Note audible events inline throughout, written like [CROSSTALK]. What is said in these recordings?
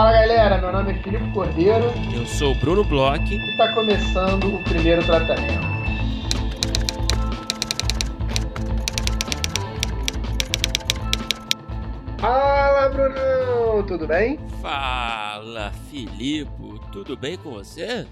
Fala galera, meu nome é Filipe Cordeiro. Eu sou o Bruno Bloch. E está começando o primeiro tratamento. Fala Bruno, tudo bem? Fala Filipe, tudo bem com você?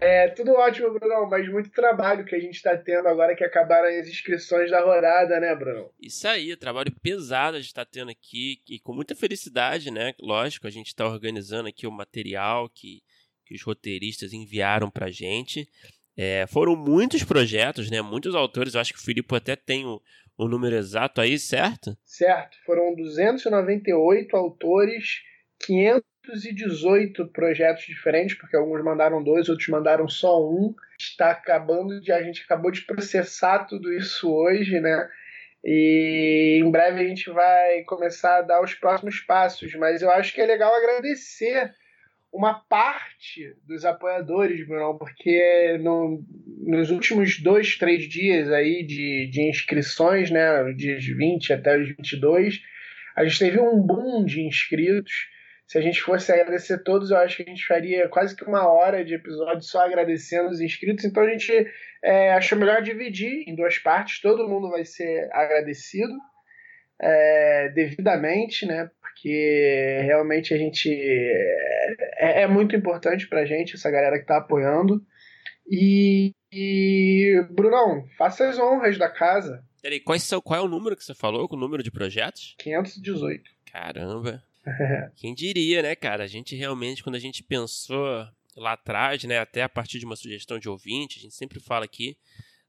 É, tudo ótimo, Bruno, mas muito trabalho que a gente está tendo agora que acabaram as inscrições da rodada, né, Bruno? Isso aí, trabalho pesado a gente está tendo aqui e com muita felicidade, né? Lógico, a gente está organizando aqui o material que, que os roteiristas enviaram para gente. É, foram muitos projetos, né? Muitos autores, eu acho que o Filipe até tem o, o número exato aí, certo? Certo, foram 298 autores, 500 218 projetos diferentes, porque alguns mandaram dois, outros mandaram só um. Está acabando de. A gente acabou de processar tudo isso hoje, né? E em breve a gente vai começar a dar os próximos passos. Mas eu acho que é legal agradecer uma parte dos apoiadores, Bruno, porque no, nos últimos dois, três dias aí de, de inscrições, né? Dias 20 até os 22, a gente teve um boom de inscritos se a gente fosse agradecer todos, eu acho que a gente faria quase que uma hora de episódio só agradecendo os inscritos. Então a gente é, achou melhor dividir em duas partes. Todo mundo vai ser agradecido é, devidamente, né? Porque realmente a gente é, é muito importante pra gente, essa galera que tá apoiando. E, e Brunão, faça as honras da casa. Peraí, qual, qual é o número que você falou? O número de projetos? 518. Caramba. [LAUGHS] Quem diria, né, cara? A gente realmente, quando a gente pensou lá atrás, né, até a partir de uma sugestão de ouvinte, a gente sempre fala aqui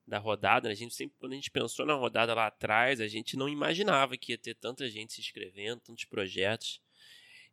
da rodada, né? a gente sempre, quando a gente pensou na rodada lá atrás, a gente não imaginava que ia ter tanta gente se inscrevendo, tantos projetos.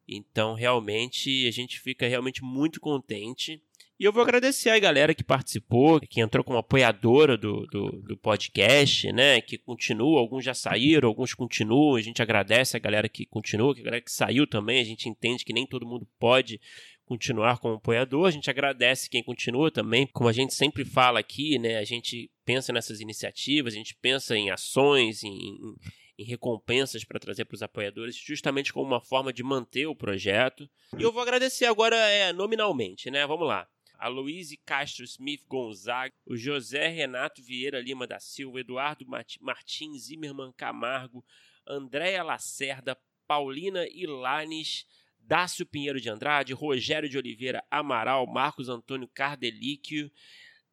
Então, realmente, a gente fica realmente muito contente e eu vou agradecer a galera que participou, que entrou como apoiadora do, do, do, podcast, né? Que continua, alguns já saíram, alguns continuam. A gente agradece a galera que continua, que a galera que saiu também. A gente entende que nem todo mundo pode continuar como apoiador. A gente agradece quem continua também. Como a gente sempre fala aqui, né? A gente pensa nessas iniciativas, a gente pensa em ações, em, em recompensas para trazer para os apoiadores, justamente como uma forma de manter o projeto. E eu vou agradecer agora é, nominalmente, né? Vamos lá a Luíse Castro Smith Gonzaga, o José Renato Vieira Lima da Silva, Eduardo Martins Zimmermann Camargo, Andréa Lacerda, Paulina Ilanes, Dácio Pinheiro de Andrade, Rogério de Oliveira Amaral, Marcos Antônio Cardelíquio,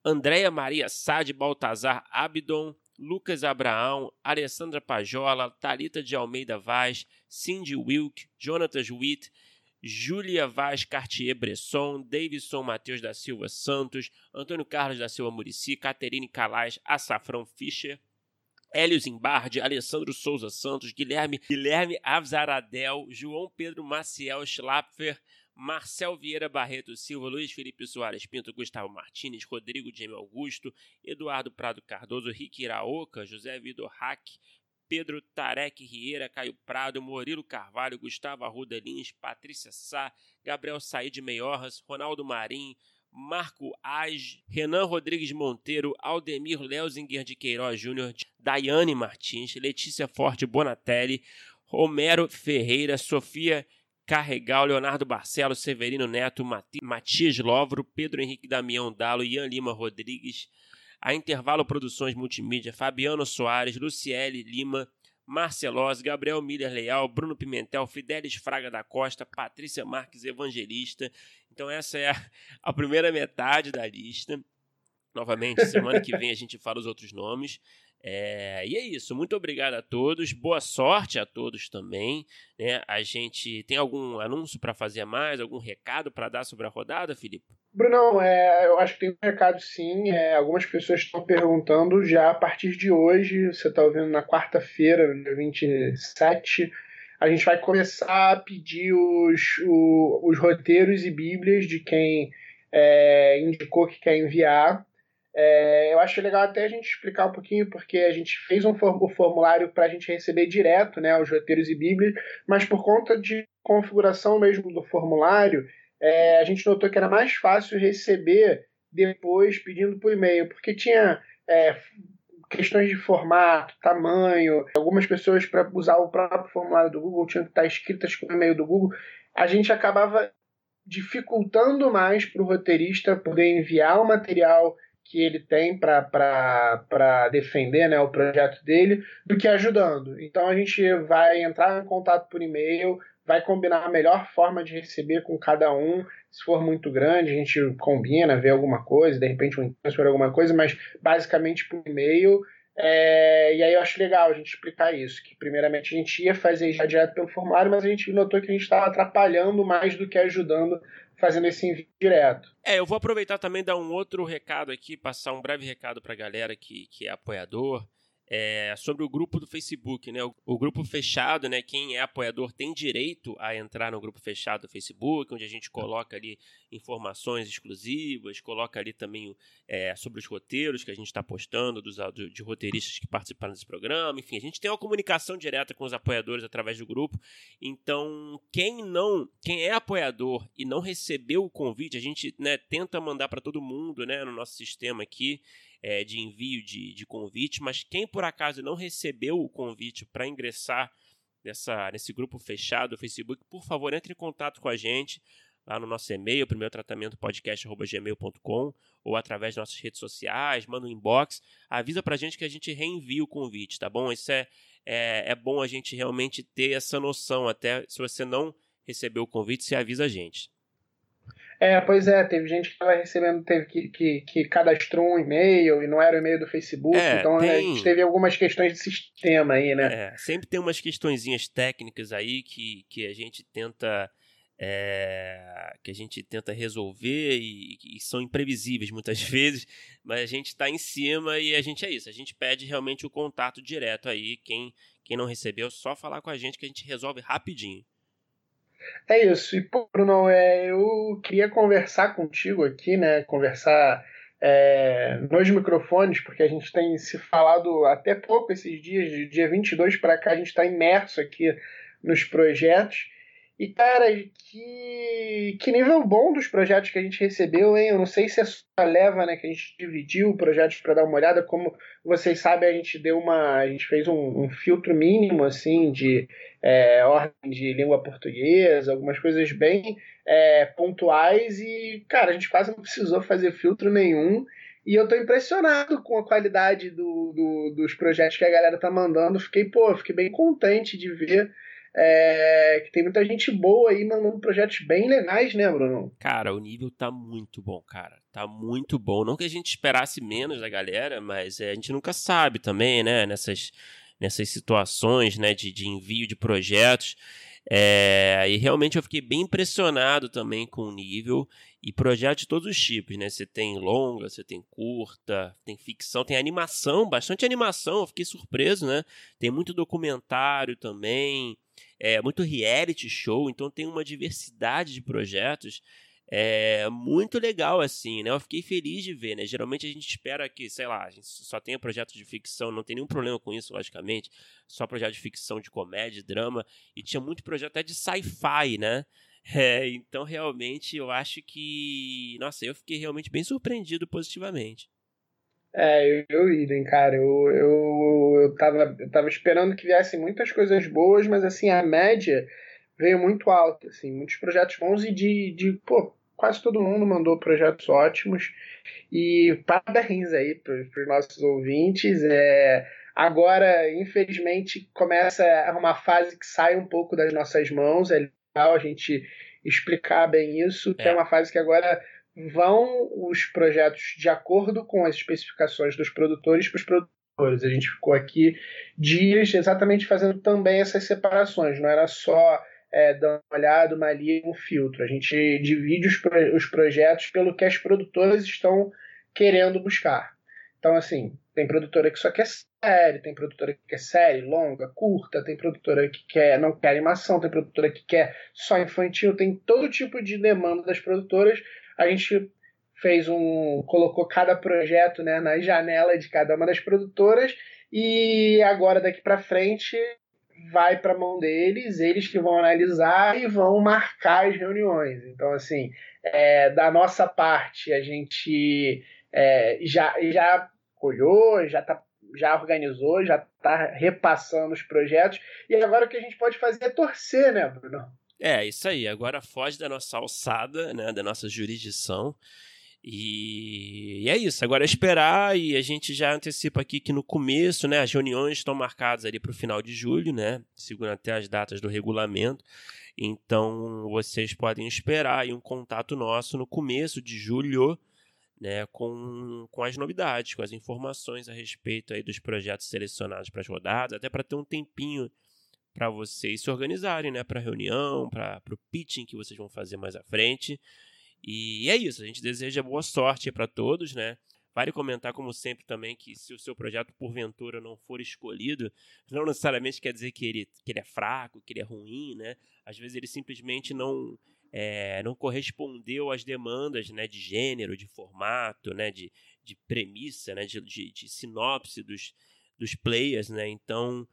Andréia Maria Sade Baltazar Abdon, Lucas Abraão, Alessandra Pajola, Talita de Almeida Vaz, Cindy Wilk, Jonatas Witt, Júlia Vaz Cartier-Bresson, Davidson Matheus da Silva Santos, Antônio Carlos da Silva Murici, Caterine Calais, Açafrão Fischer, Hélio Zimbardi, Alessandro Souza Santos, Guilherme, Guilherme Avzaradel, João Pedro Maciel Schlapfer, Marcel Vieira Barreto Silva, Luiz Felipe Soares Pinto, Gustavo Martins, Rodrigo Jaime Augusto, Eduardo Prado Cardoso, Rick Iraoka, José Vitor Hack, Pedro Tarek Rieira, Caio Prado, Murilo Carvalho, Gustavo Arruda Lins, Patrícia Sá, Gabriel Said Meiorras, Ronaldo Marim, Marco Age, Renan Rodrigues Monteiro, Aldemir Leuzinger de Queiroz Júnior, Daiane Martins, Letícia Forte Bonatelli, Romero Ferreira, Sofia Carregal, Leonardo Barcelos, Severino Neto, Matias Lovro, Pedro Henrique Damião Dalo, Ian Lima Rodrigues, a Intervalo Produções Multimídia, Fabiano Soares, Luciele Lima, Marcelos, Gabriel Miller Leal, Bruno Pimentel, Fidelis Fraga da Costa, Patrícia Marques Evangelista. Então essa é a, [LAUGHS] a primeira metade da lista. Novamente, semana que vem a gente fala os outros nomes. É, e é isso, muito obrigado a todos, boa sorte a todos também. Né? A gente tem algum anúncio para fazer mais, algum recado para dar sobre a rodada, Felipe? Brunão, é, eu acho que tem um recado sim. É, algumas pessoas estão perguntando já a partir de hoje, você está ouvindo na quarta-feira, dia 27, a gente vai começar a pedir os, o, os roteiros e bíblias de quem é, indicou que quer enviar. É, eu acho legal até a gente explicar um pouquinho, porque a gente fez um formulário para a gente receber direto né, os roteiros e bíblias, mas por conta de configuração mesmo do formulário, é, a gente notou que era mais fácil receber depois pedindo por e-mail, porque tinha é, questões de formato, tamanho, algumas pessoas para usar o próprio formulário do Google tinham que estar escritas com o e-mail do Google. a gente acabava dificultando mais para o roteirista poder enviar o material que ele tem para defender né, o projeto dele do que ajudando. Então a gente vai entrar em contato por e-mail, vai combinar a melhor forma de receber com cada um. Se for muito grande, a gente combina, vê alguma coisa, de repente um transfer alguma coisa, mas basicamente por e-mail. É, e aí eu acho legal a gente explicar isso, que primeiramente a gente ia fazer já direto pelo formulário, mas a gente notou que a gente estava atrapalhando mais do que ajudando fazendo esse envio direto. É, eu vou aproveitar também dar um outro recado aqui, passar um breve recado para a galera que, que é apoiador é, sobre o grupo do Facebook, né? O, o, grupo fechado, né? Quem é apoiador tem direito a entrar no grupo fechado do Facebook, onde a gente coloca ali informações exclusivas, coloca ali também é, sobre os roteiros que a gente está postando dos, de roteiristas que participaram desse programa. Enfim, a gente tem uma comunicação direta com os apoiadores através do grupo. Então, quem não, quem é apoiador e não recebeu o convite, a gente né, tenta mandar para todo mundo, né? No nosso sistema aqui é, de envio de, de convite, mas quem por acaso não recebeu o convite para ingressar nessa, nesse grupo fechado do Facebook, por favor, entre em contato com a gente lá no nosso e-mail, primeiro tratamento podcast.gmail.com ou através das nossas redes sociais, manda um inbox, avisa pra gente que a gente reenvia o convite, tá bom? Isso é, é, é bom a gente realmente ter essa noção, até se você não recebeu o convite, você avisa a gente. É, pois é, teve gente que estava recebendo, teve que, que, que cadastrou um e-mail e não era o e-mail do Facebook, é, então tem... a gente teve algumas questões de sistema aí, né? É, sempre tem umas questõezinhas técnicas aí que, que a gente tenta. É, que a gente tenta resolver e, e, são imprevisíveis muitas [LAUGHS] vezes, mas a gente está em cima e a gente é isso. A gente pede realmente o contato direto aí. Quem, quem não recebeu, só falar com a gente que a gente resolve rapidinho. É isso. E, pô, Bruno, é, eu queria conversar contigo aqui, né? Conversar é, nos microfones, porque a gente tem se falado até pouco esses dias, de dia 22 para cá, a gente está imerso aqui nos projetos. E, cara, que, que nível bom dos projetos que a gente recebeu, hein? Eu não sei se é só leva, né, que a gente dividiu projetos para dar uma olhada. Como vocês sabem, a gente deu uma. A gente fez um, um filtro mínimo, assim, de é, ordem de língua portuguesa, algumas coisas bem é, pontuais. E, cara, a gente quase não precisou fazer filtro nenhum. E eu tô impressionado com a qualidade do, do, dos projetos que a galera tá mandando. Fiquei, pô, fiquei bem contente de ver é, que tem muita gente boa aí mandando projetos bem legais, né, Bruno? Cara, o nível tá muito bom, cara. Tá muito bom. Não que a gente esperasse menos da galera, mas é, a gente nunca sabe também, né, nessas, nessas situações, né, de, de envio de projetos. É, e realmente eu fiquei bem impressionado também com o nível e projetos de todos os tipos, né? Você tem longa, você tem curta, tem ficção, tem animação, bastante animação, eu fiquei surpreso, né? Tem muito documentário também é, muito reality show, então tem uma diversidade de projetos é muito legal assim, né? Eu fiquei feliz de ver, né? Geralmente a gente espera que, sei lá, a gente só tenha projetos de ficção, não tem nenhum problema com isso, logicamente. Só projeto de ficção, de comédia, drama, e tinha muito projeto até de sci-fi, né? [LAUGHS] É, então realmente eu acho que, nossa, eu fiquei realmente bem surpreendido positivamente. É, eu, idem, cara. Eu, eu, eu, tava, eu tava esperando que viessem muitas coisas boas, mas assim, a média veio muito alta, assim, muitos projetos bons e de, de pô, quase todo mundo mandou projetos ótimos. E parabéns aí para os nossos ouvintes. É, agora, infelizmente, começa uma fase que sai um pouco das nossas mãos. É legal a gente explicar bem isso, que é, é uma fase que agora vão os projetos de acordo com as especificações dos produtores para os produtores. A gente ficou aqui dias exatamente fazendo também essas separações, não era só é, dar uma olhada, uma ali, um filtro. A gente divide os, os projetos pelo que as produtoras estão querendo buscar. Então, assim, tem produtora que só quer série, tem produtora que quer série longa, curta, tem produtora que quer não quer animação, tem produtora que quer só infantil, tem todo tipo de demanda das produtoras a gente fez um. colocou cada projeto né, na janela de cada uma das produtoras e agora daqui para frente vai para a mão deles, eles que vão analisar e vão marcar as reuniões. Então, assim, é, da nossa parte, a gente é, já, já olhou, já, tá, já organizou, já está repassando os projetos, e agora o que a gente pode fazer é torcer, né, Bruno? É, isso aí. Agora foge da nossa alçada, né? Da nossa jurisdição. E, é isso. Agora é esperar e a gente já antecipa aqui que no começo, né? As reuniões estão marcadas ali para o final de julho, né? Segundo até as datas do regulamento. Então vocês podem esperar aí um contato nosso no começo de julho, né? Com, com as novidades, com as informações a respeito aí dos projetos selecionados para as rodadas, até para ter um tempinho para vocês se organizarem, né? Para reunião, para o pitching que vocês vão fazer mais à frente. E é isso, a gente deseja boa sorte para todos, né? Vale comentar, como sempre, também que se o seu projeto, porventura, não for escolhido, não necessariamente quer dizer que ele, que ele é fraco, que ele é ruim, né? Às vezes ele simplesmente não, é, não correspondeu às demandas né, de gênero, de formato, né, de, de premissa, né, de, de, de sinopse dos, dos players, né? Então,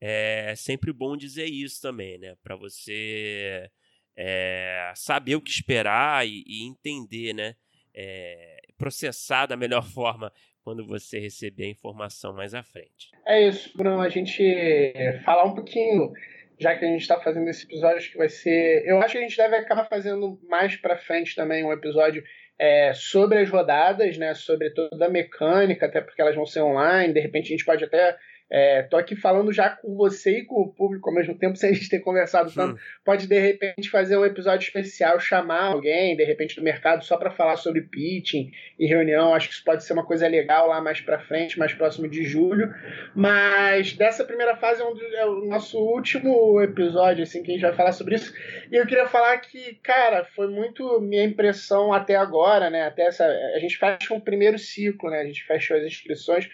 é sempre bom dizer isso também, né? Para você é, saber o que esperar e, e entender, né? É, processar da melhor [LAUGHS] forma quando você receber a informação mais à frente. É isso, Bruno. A gente falar um pouquinho, já que a gente está fazendo esse episódio, acho que vai ser. Eu acho que a gente deve acabar fazendo mais para frente também um episódio é, sobre as rodadas, né? Sobre toda a mecânica, até porque elas vão ser online. De repente a gente pode até é, tô aqui falando já com você e com o público ao mesmo tempo, [LAUGHS] sem a gente ter conversado tanto. Pode, de repente, fazer um episódio especial, chamar alguém, de repente, do mercado, só para falar sobre pitching e reunião. Acho que isso pode ser uma coisa legal lá mais para frente, mais próximo de julho. Mas dessa primeira fase é, um, é, o nosso último episódio, assim, que a gente vai falar sobre isso. E eu queria falar que, cara, foi muito minha impressão até agora, né? Até essa. A gente fecha um primeiro ciclo, né? A gente fechou as inscrições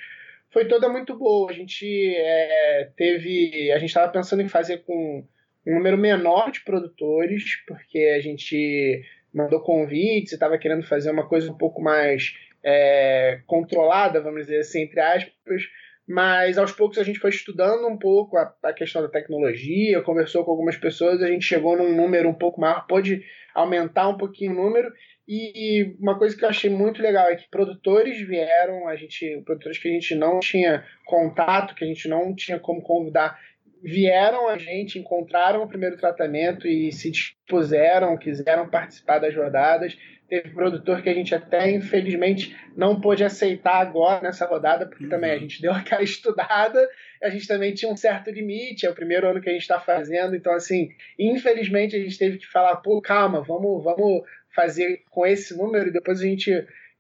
foi toda muito boa. A gente é, teve. A gente estava pensando em fazer com um número menor de produtores, porque a gente mandou convites e estava querendo fazer uma coisa um pouco mais é, controlada, vamos dizer assim, entre aspas. Mas aos poucos a gente foi estudando um pouco a, a questão da tecnologia, conversou com algumas pessoas, a gente chegou num número um pouco maior, pôde aumentar um pouquinho o número e uma coisa que eu achei muito legal é que produtores vieram, a gente, produtores que a gente não tinha contato, que a gente não tinha como convidar, vieram a gente, encontraram o primeiro tratamento e se dispuseram, quiseram participar das rodadas. Teve produtor que a gente até, infelizmente, não pôde aceitar agora nessa rodada, porque uhum. também a gente deu aquela [LAUGHS] estudada, a gente também tinha um certo limite, é o primeiro ano que a gente está fazendo, então, assim, infelizmente a gente teve que falar, pô, calma, vamos, vamos fazer com esse número e depois a gente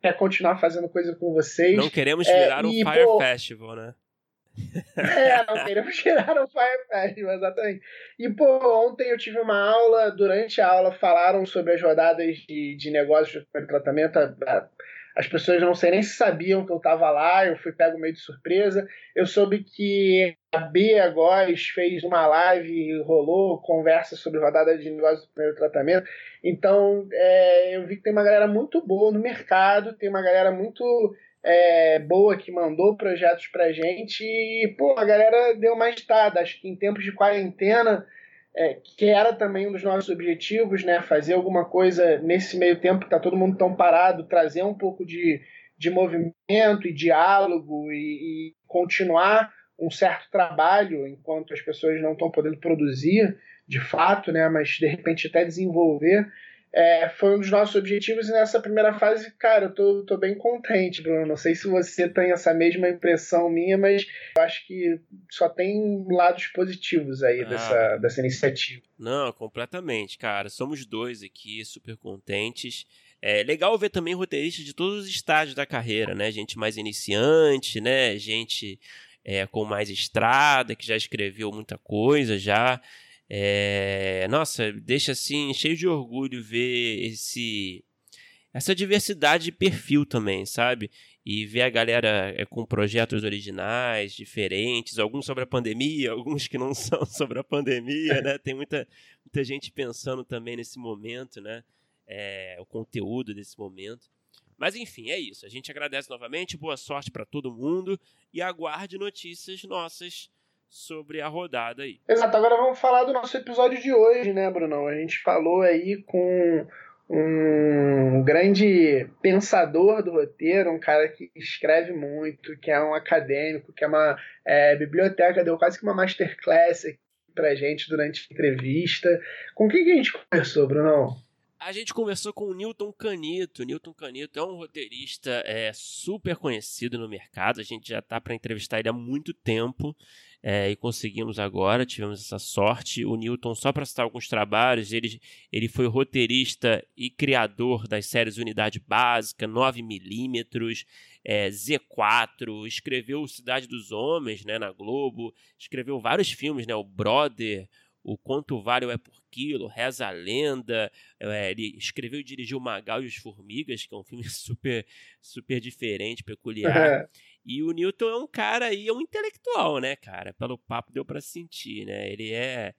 quer continuar fazendo coisa com vocês. Não queremos virar é, um e, Fire pô, Festival, né? é, não queremos [LAUGHS] tirar o Fire Festival, exatamente. E, pô, ontem eu tive uma aula, durante a aula falaram sobre as rodadas de, de negócios de tratamento. A, a, as pessoas não sei nem se sabiam que eu estava lá, eu fui pego meio de surpresa. Eu soube que a Bia Góes fez uma live rolou conversa sobre rodada de negócio do primeiro tratamento. Então, é, eu vi que tem uma galera muito boa no mercado, tem uma galera muito é, boa que mandou projetos pra gente e, pô, a galera deu mais estada. Acho que em tempos de quarentena é, que era também um dos nossos objetivos, né? Fazer alguma coisa nesse meio tempo que está todo mundo tão parado, trazer um pouco de, de movimento e diálogo e, e continuar um certo trabalho enquanto as pessoas não estão podendo produzir de fato, né? Mas de repente até desenvolver é, foi um dos nossos objetivos e nessa primeira fase, cara, eu tô, tô bem contente, Bruno. Não sei se você tem essa mesma impressão minha, mas eu acho que só tem lados positivos aí ah, dessa, dessa iniciativa. Não, completamente, cara. Somos dois aqui, super contentes. É legal ver também roteiristas de todos os estágios da carreira, né? Gente mais iniciante, né? Gente é, com mais estrada, que já escreveu muita coisa já. É, nossa, deixa assim cheio de orgulho ver esse essa diversidade de perfil também, sabe? E ver a galera é, com projetos originais, diferentes, alguns sobre a pandemia, [LAUGHS] alguns que não são [LAUGHS] sobre a pandemia, né? Tem muita, muita gente pensando também nesse momento, né? É, o conteúdo desse momento. Mas enfim, é isso. A gente agradece novamente, boa sorte para todo mundo e aguarde notícias nossas sobre a rodada aí. Exato, agora vamos falar do nosso episódio de hoje, né, Brunão? A gente falou aí com um grande pensador do roteiro, um cara que escreve muito, que é um acadêmico, que é uma é, biblioteca, deu quase que uma masterclass pra gente durante a entrevista. Com quem que a gente conversou, Bruno? A gente conversou com o Newton Canito. Newton Canito é um roteirista é, super conhecido no mercado. A gente já está para entrevistar ele há muito tempo é, e conseguimos agora, tivemos essa sorte. O Newton, só para citar alguns trabalhos, ele, ele foi roteirista e criador das séries Unidade Básica, 9mm, é, Z4, escreveu Cidade dos Homens né, na Globo, escreveu vários filmes, né, o Brother, o Quanto Vale é por Quilo, Reza a Lenda, é, ele escreveu e dirigiu Magal e os Formigas, que é um filme [LAUGHS] super, super diferente, peculiar. [LAUGHS] E o Newton é um cara aí, é um intelectual, né, cara? Pelo papo deu para sentir, né? Ele é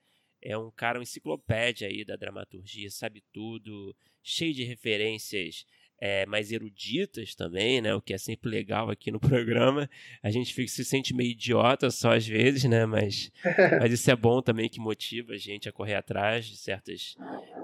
é um cara, uma enciclopédia aí da dramaturgia, sabe tudo, cheio de referências é, mais eruditas também, né? O que é sempre legal aqui no [LAUGHS] programa. A gente fica, se sente meio idiota só às vezes, né? Mas, [LAUGHS] mas isso é bom também que motiva a gente a correr atrás de certas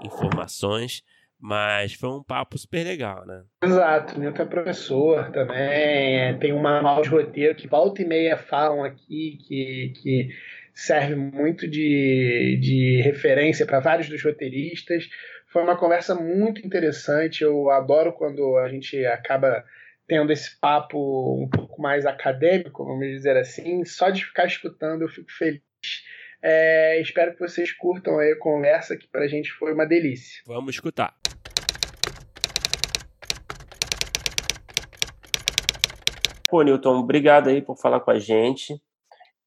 informações. Mas foi um papo super legal, né? Exato, Nilton é professor também, é, tem um manual de roteiro que volta e meia falam aqui, que, que serve muito de, de referência para vários dos roteiristas. Foi uma conversa muito interessante, eu adoro quando a gente acaba tendo esse papo um pouco mais acadêmico, vamos dizer assim, só de ficar escutando eu fico feliz é, espero que vocês curtam a conversa, que para a gente foi uma delícia. Vamos escutar. Pô, Newton, obrigado aí por falar com a gente.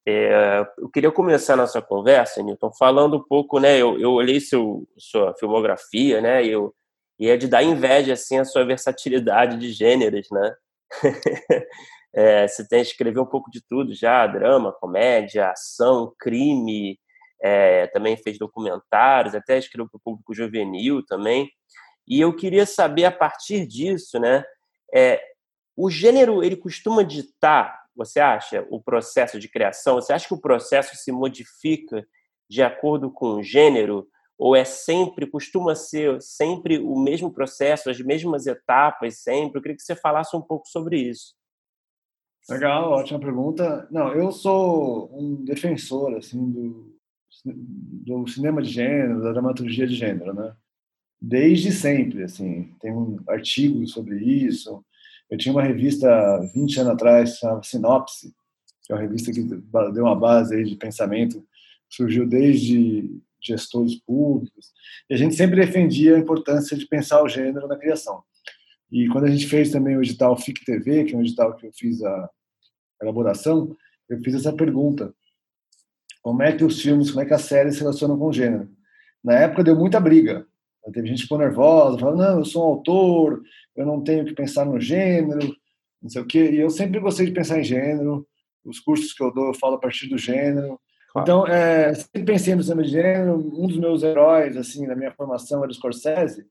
É, eu queria começar nossa conversa, Newton, falando um pouco, né? Eu, eu olhei seu, sua filmografia, né? E, eu, e é de dar inveja, assim, a sua versatilidade de gêneros, né? [LAUGHS] É, você tem escreveu um pouco de tudo já, drama, comédia, ação, crime, é, também fez documentários, até escreveu para o público juvenil também. E eu queria saber, a partir disso, né, é, o gênero, ele costuma ditar, você acha, o processo de criação? Você acha que o processo se modifica de acordo com o gênero? Ou é sempre, costuma ser sempre o mesmo processo, as mesmas etapas sempre? Eu queria que você falasse um pouco sobre isso. Legal, ótima pergunta. Não, eu sou um defensor assim do, do cinema de gênero, da dramaturgia de gênero, né? Desde sempre, assim, tem um artigo sobre isso. Eu tinha uma revista 20 anos atrás, chamava Sinopse, que é uma revista que deu uma base aí de pensamento, surgiu desde gestores públicos, e a gente sempre defendia a importância de pensar o gênero na criação. E quando a gente fez também o edital FIC TV, que é um edital que eu fiz a elaboração, eu fiz essa pergunta: como é que os filmes, como é que as séries se relacionam com o gênero? Na época deu muita briga. Teve gente que ficou nervosa, falando: não, eu sou um autor, eu não tenho que pensar no gênero, não sei o quê. E eu sempre gostei de pensar em gênero. Os cursos que eu dou, eu falo a partir do gênero. Claro. Então, é, sempre pensei no cinema de gênero. Um dos meus heróis, assim, na minha formação era o Scorsese.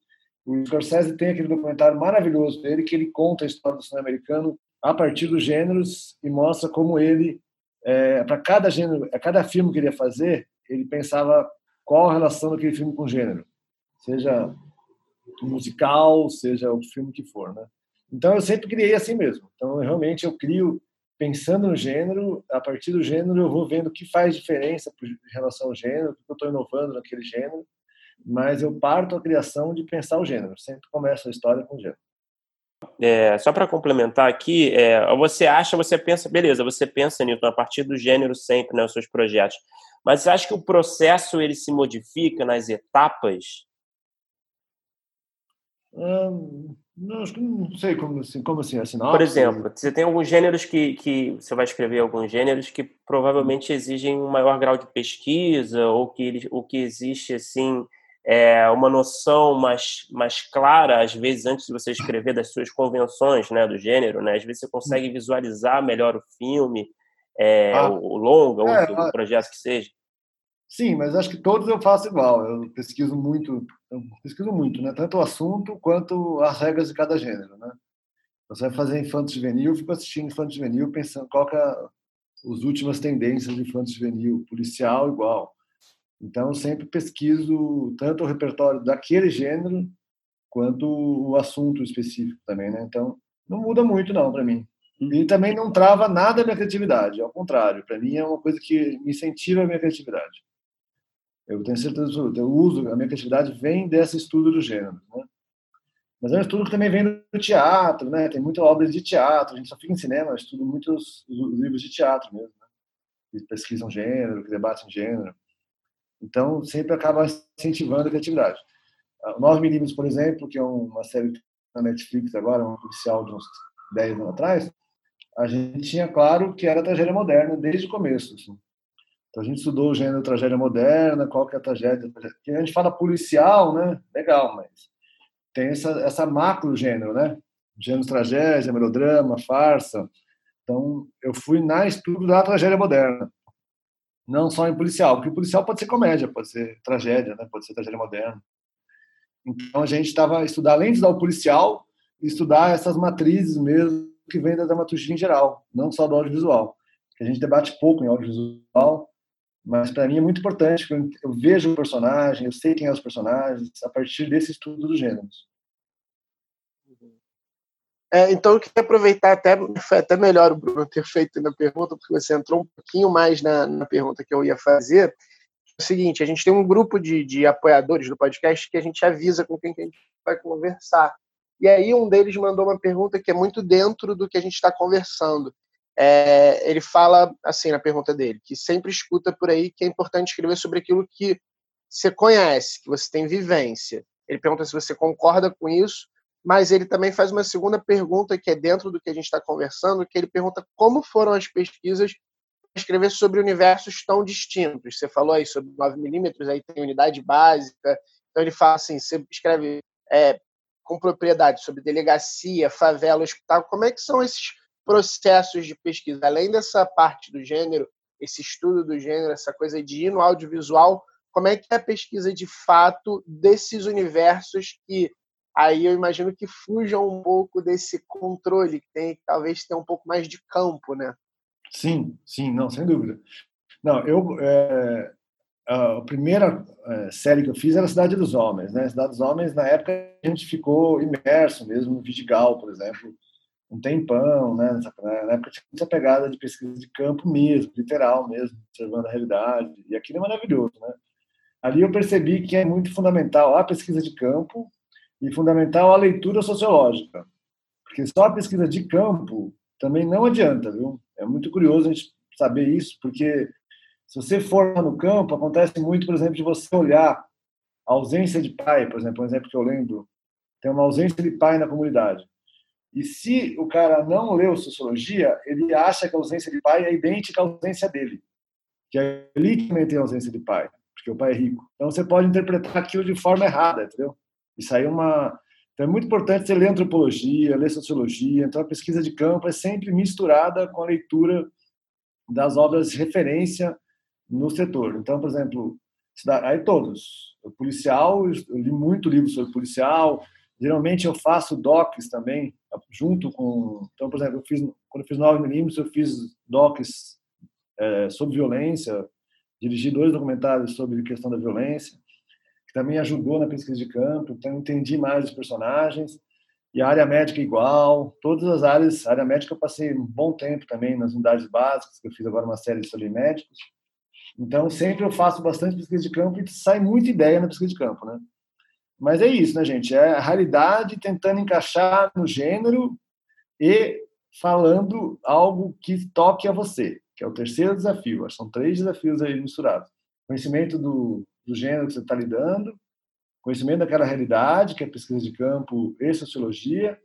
O Scorsese tem aquele documentário maravilhoso dele que ele conta a história do cinema americano a partir dos gêneros e mostra como ele, é, para cada gênero, a cada filme que ele ia fazer, ele pensava qual a relação daquele filme com o gênero, seja musical, seja o filme que for, né? Então eu sempre criei assim mesmo. Então realmente eu crio pensando no gênero, a partir do gênero eu vou vendo o que faz diferença em relação ao gênero, o que eu estou inovando naquele gênero mas eu parto a criação de pensar o gênero. Sempre começo a história com o gênero. É, só para complementar aqui, é, você acha, você pensa, beleza, você pensa, Newton, a partir do gênero sempre, né, os seus projetos. Mas você acha que o processo ele se modifica nas etapas? Hum, não, não sei como assim, como assim, assim Por exemplo, você tem alguns gêneros que, que você vai escrever alguns gêneros que provavelmente exigem um maior grau de pesquisa ou que, ou que existe assim é, uma noção mais, mais clara, às vezes, antes de você escrever das suas convenções né, do gênero, né? Às vezes você consegue visualizar melhor o filme, é, ah, o, o longa, é, ou o projeto que seja. Sim, mas acho que todos eu faço igual. Eu pesquiso muito, eu pesquiso muito, né? Tanto o assunto quanto as regras de cada gênero, né? Você vai fazer infanto juvenil, fico assistindo infanto juvenil pensando qual que é as últimas tendências de infanto juvenil, policial igual. Então, sempre pesquiso tanto o repertório daquele gênero quanto o assunto específico também, né? Então, não muda muito não para mim. E também não trava nada a minha criatividade, ao contrário, para mim é uma coisa que me incentiva a minha criatividade. Eu tenho certeza absoluta. Eu uso, a minha criatividade vem desse estudo do gênero, né? Mas é um estudo que também vem do teatro, né? Tem muitas obras de teatro. A gente só fica em cinema, eu estudo muitos livros de teatro mesmo, né? que pesquisam gênero, que debatem gênero. Então, sempre acaba incentivando a criatividade. O 9 milímetros, por exemplo, que é uma série na Netflix agora, um policial de uns 10 anos atrás, a gente tinha claro que era tragédia moderna desde o começo. Assim. Então a gente estudou o gênero tragédia moderna, qual que é a tragédia. Porque a gente fala policial, né? Legal, mas tem essa, essa macro gênero, né? Gênero tragédia, melodrama, farsa. Então eu fui na estudo da tragédia moderna. Não só em policial, porque policial pode ser comédia, pode ser tragédia, né? pode ser tragédia moderna. Então a gente estava estudar, além de estudar o policial, estudar essas matrizes mesmo que vem da dramaturgia em geral, não só do audiovisual. A gente debate pouco em audiovisual, mas para mim é muito importante, eu vejo o personagem, eu sei quem é os personagens, a partir desse estudo dos gêneros. É, então eu queria aproveitar até, foi até melhor o Bruno ter feito na pergunta, porque você entrou um pouquinho mais na, na pergunta que eu ia fazer. É o seguinte, a gente tem um grupo de, de apoiadores do podcast que a gente avisa com quem que a gente vai conversar. E aí um deles mandou uma pergunta que é muito dentro do que a gente está conversando. É, ele fala assim na pergunta dele, que sempre escuta por aí que é importante escrever sobre aquilo que você conhece, que você tem vivência. Ele pergunta se você concorda com isso, mas ele também faz uma segunda pergunta que é dentro do que a gente está conversando, que ele pergunta como foram as pesquisas para escrever sobre universos tão distintos. Você falou aí sobre 9 milímetros, aí tem unidade básica. Então ele fala assim, você escreve é, com propriedade sobre delegacia, favela, hospital, como é que são esses processos de pesquisa? Além dessa parte do gênero, esse estudo do gênero, essa coisa de ir no audiovisual, como é que é a pesquisa de fato desses universos que aí eu imagino que fujam um pouco desse controle, que tem que talvez ter um pouco mais de campo, né? Sim, sim, não, sem dúvida. Não, eu é, a primeira é, série que eu fiz era Cidade dos Homens, né? Cidade dos Homens, na época, a gente ficou imerso mesmo no Vidigal, por exemplo, um tempão, né? Na época tinha muita pegada de pesquisa de campo mesmo, literal mesmo, observando a realidade. E aquilo é maravilhoso, né? Ali eu percebi que é muito fundamental a pesquisa de campo e fundamental a leitura sociológica. Porque só a pesquisa de campo também não adianta, viu? É muito curioso a gente saber isso, porque se você for no campo, acontece muito, por exemplo, de você olhar a ausência de pai, por exemplo, um exemplo que eu lembro, tem uma ausência de pai na comunidade. E se o cara não leu sociologia, ele acha que a ausência de pai é idêntica à ausência dele. Que a elite também tem ausência de pai, porque o pai é rico. Então você pode interpretar aquilo de forma errada, entendeu? Isso aí é uma. Então é muito importante você ler antropologia, ler sociologia. Então a pesquisa de campo é sempre misturada com a leitura das obras de referência no setor. Então, por exemplo, aí todos. O policial, eu li muito livro sobre policial. Geralmente eu faço docs também, junto com. Então, por exemplo, eu fiz, quando eu fiz 9 milímetros, eu fiz docs é, sobre violência, dirigi dois documentários sobre questão da violência, que também ajudou na pesquisa de campo. Então, entendi mais os personagens. E a área médica igual, todas as áreas. A área médica eu passei um bom tempo também nas unidades básicas, que eu fiz agora uma série sobre médicos. Então, sempre eu faço bastante pesquisa de campo e sai muita ideia na pesquisa de campo, né? Mas é isso, né, gente? É a realidade tentando encaixar no gênero e falando algo que toque a você, que é o terceiro desafio. São três desafios aí misturados. Conhecimento do, do gênero que você está lidando, conhecimento daquela realidade, que é pesquisa de campo e sociologia,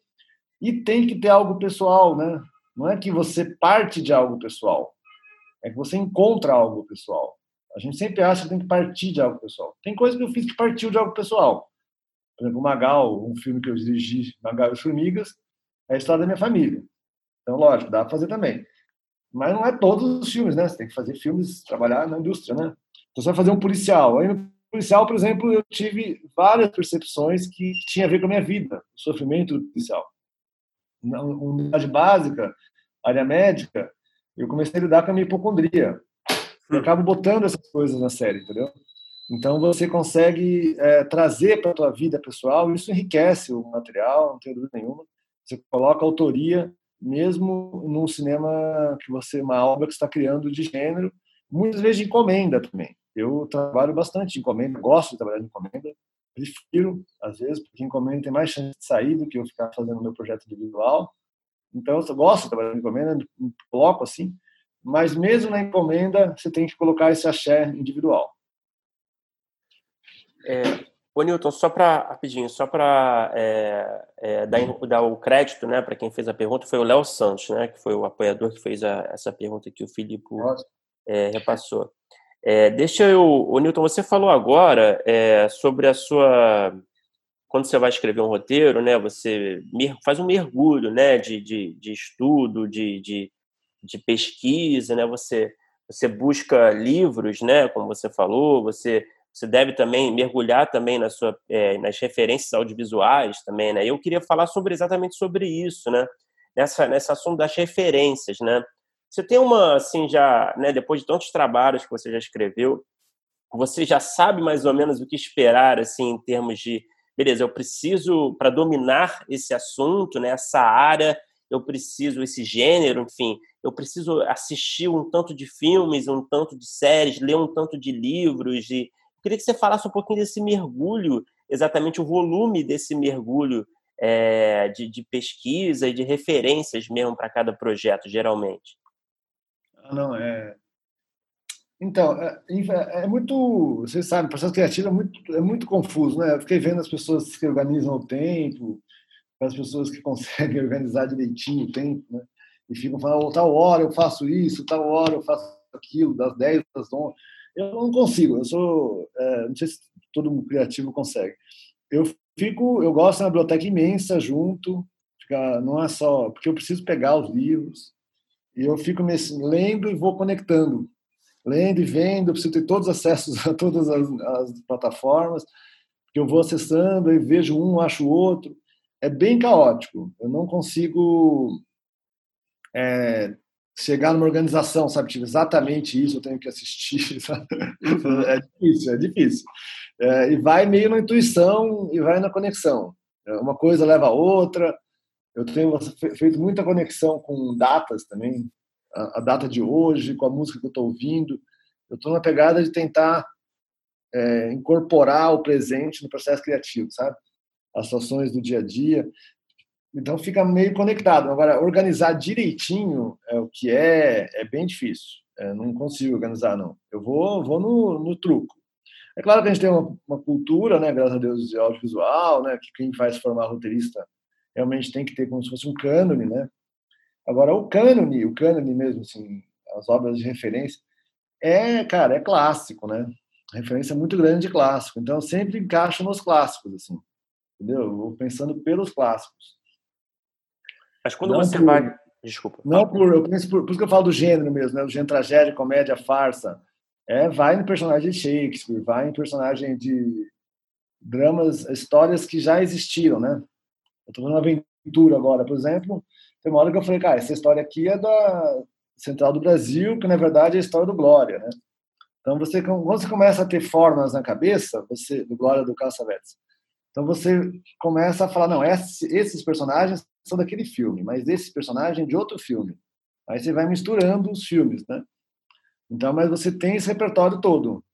e tem que ter algo pessoal, né? Não é que você parte de algo pessoal é que você encontra algo pessoal. A gente sempre acha que tem que partir de algo pessoal. Tem coisa que eu fiz que partiu de algo pessoal. Por exemplo, Magal, um filme que eu dirigi, Magal e os Formigas, é a história da minha família. Então, lógico, dá para fazer também. Mas não é todos os filmes, né? Você tem que fazer filmes, trabalhar na indústria, né? Então, você vai fazer um policial. Aí, no policial, por exemplo, eu tive várias percepções que tinham a ver com a minha vida, o sofrimento do policial. Na unidade básica, área médica, eu comecei a lidar com a minha hipocondria. Eu hum. acabo botando essas coisas na série, entendeu? Então você consegue é, trazer para a tua vida pessoal, isso enriquece o material, não tenho dúvida nenhuma. Você coloca autoria mesmo num cinema que você, uma obra que está criando de gênero, muitas vezes de encomenda também. Eu trabalho bastante de encomenda, gosto de trabalhar de encomenda, prefiro, às vezes, porque encomenda tem mais chance de sair do que eu ficar fazendo meu projeto individual. Então, eu gosto de trabalhar de encomenda, me coloco assim, mas mesmo na encomenda, você tem que colocar esse axé individual. É, Ô, Newton, só para, rapidinho, só para é, é, dar, dar, o crédito né, para quem fez a pergunta, foi o Léo Santos, né, que foi o apoiador que fez a, essa pergunta que o Filipe é, repassou. É, deixa eu. Ô, Newton, você falou agora é, sobre a sua. Quando você vai escrever um roteiro, né, você faz um mergulho né, de, de, de estudo, de, de, de pesquisa, né, você, você busca livros, né, como você falou, você você deve também mergulhar também na sua, é, nas referências audiovisuais também, né? Eu queria falar sobre exatamente sobre isso, né? Nessa, nessa assunto das referências, né? Você tem uma, assim, já, né, depois de tantos trabalhos que você já escreveu, você já sabe mais ou menos o que esperar, assim, em termos de, beleza, eu preciso, para dominar esse assunto, né, essa área, eu preciso, esse gênero, enfim, eu preciso assistir um tanto de filmes, um tanto de séries, ler um tanto de livros, e Queria que você falasse um pouquinho desse mergulho, exatamente o volume desse mergulho é, de, de, pesquisa e de referências mesmo para cada projeto, geralmente. Não, é. Então, é, é, muito. Vocês sabem, o processo criativo é muito, é muito confuso, né? Eu fiquei vendo as pessoas que organizam o tempo, as pessoas que [LAUGHS] conseguem organizar direitinho o tempo, né? E ficam falando, tal hora eu faço isso, tal hora eu faço aquilo, das 10 às 11 eu não consigo. Eu sou, é, não sei se todo mundo criativo consegue. Eu fico, eu gosto da biblioteca imensa junto, fica, não é só porque eu preciso pegar os livros e eu fico me, lendo e vou conectando, lendo e vendo. Eu preciso ter todos os acessos [LAUGHS] a todas as, as plataformas que eu vou acessando e vejo um, acho o outro. É bem caótico. Eu não consigo é, chegar numa organização, sabe? Tipo, exatamente isso eu tenho que assistir. [LAUGHS] Sabe? Uhum. É difícil, é difícil. É, e vai meio na intuição e vai na conexão. É, uma coisa leva a outra. Eu tenho feito muita conexão com datas também, a, a data de hoje, com a música que eu estou ouvindo. Eu estou na pegada de tentar é, incorporar o presente no processo criativo, sabe? As situações do dia a dia. Então fica meio conectado. Agora, organizar direitinho é o que é, é bem difícil. É, não consigo organizar, não. Eu vou, vou no, no truco. É claro que a gente tem uma, uma, cultura, né, graças a Deus, de audiovisual, né, que quem faz formar roteirista realmente tem que ter como se fosse um cânone, né? Agora, o cânone, o cânone mesmo, assim, as obras de referência, é, cara, é clássico, né? Referência muito grande de clássico. Então, eu sempre encaixo nos clássicos, assim, entendeu? Eu vou pensando pelos clássicos. Mas quando não você por, vai. Desculpa. Não por. Eu penso por, por isso que eu falo do gênero mesmo, né? Do gênero tragédia, comédia, farsa. É, vai no personagem de Shakespeare, vai em personagem de dramas, histórias que já existiram, né? Eu tô fazendo uma aventura agora, por exemplo. Tem uma hora que eu falei, cara, essa história aqui é da Central do Brasil, que na verdade é a história do Glória, né? Então você quando você começa a ter formas na cabeça, você do Glória do Cassavetes. Então você começa a falar, não, esses personagens são daquele filme, mas esse personagem é de outro filme. Aí você vai misturando os filmes, né? Então, mas você tem esse repertório todo.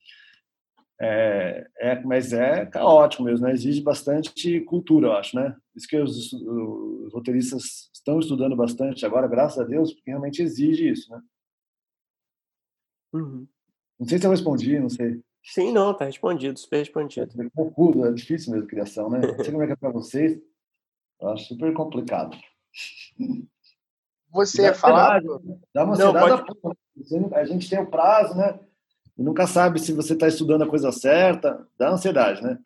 É, é, mas é caótico mesmo, né? exige bastante cultura, eu acho, né? Isso que os, os, roteiristas estão estudando bastante agora, graças a Deus, porque realmente exige isso, né? Uhum. Não sei se eu respondi, não sei. Sim, não, tá respondido, super respondido. É confuso, é difícil mesmo a criação, né? Não sei como é que é para vocês, eu acho super complicado. Você ia falar? Dá uma ansiedade. Pode... A gente tem o prazo, né? E nunca sabe se você está estudando a coisa certa. Dá ansiedade, né?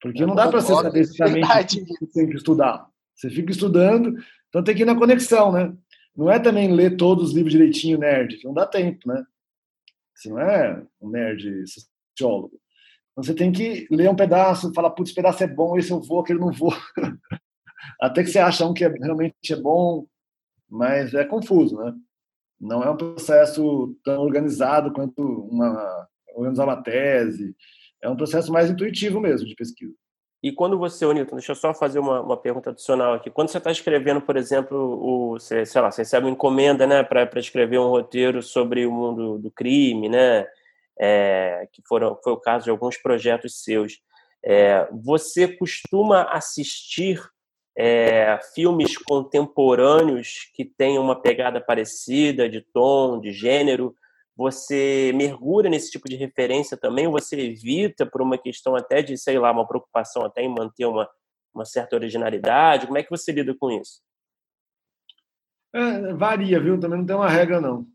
Porque não dá para você saber exatamente o que você tem que estudar. Você fica estudando, então tem que ir na conexão, né? Não é também ler todos os livros direitinho, nerd, não dá tempo, né? Você não é um nerd sociólogo. Então você tem que ler um pedaço, falar, putz, esse pedaço é bom, esse eu vou, aquele não vou. [LAUGHS] Até que você acha um que é, realmente é bom, mas é confuso, né? Não é um processo tão organizado quanto uma, organizar uma tese. É um processo mais intuitivo mesmo de pesquisa. E quando você, Nilton, deixa eu só fazer uma, uma pergunta adicional aqui. Quando você está escrevendo, por exemplo, o, você, sei lá, você recebe uma encomenda né, para escrever um roteiro sobre o mundo do crime, né? é, que foram, foi o caso de alguns projetos seus. É, você costuma assistir é, filmes contemporâneos que tenham uma pegada parecida, de tom, de gênero? Você mergulha nesse tipo de referência também? Você evita por uma questão até de, sei lá, uma preocupação até em manter uma, uma certa originalidade? Como é que você lida com isso? É, varia, viu? Também não tem uma regra, não.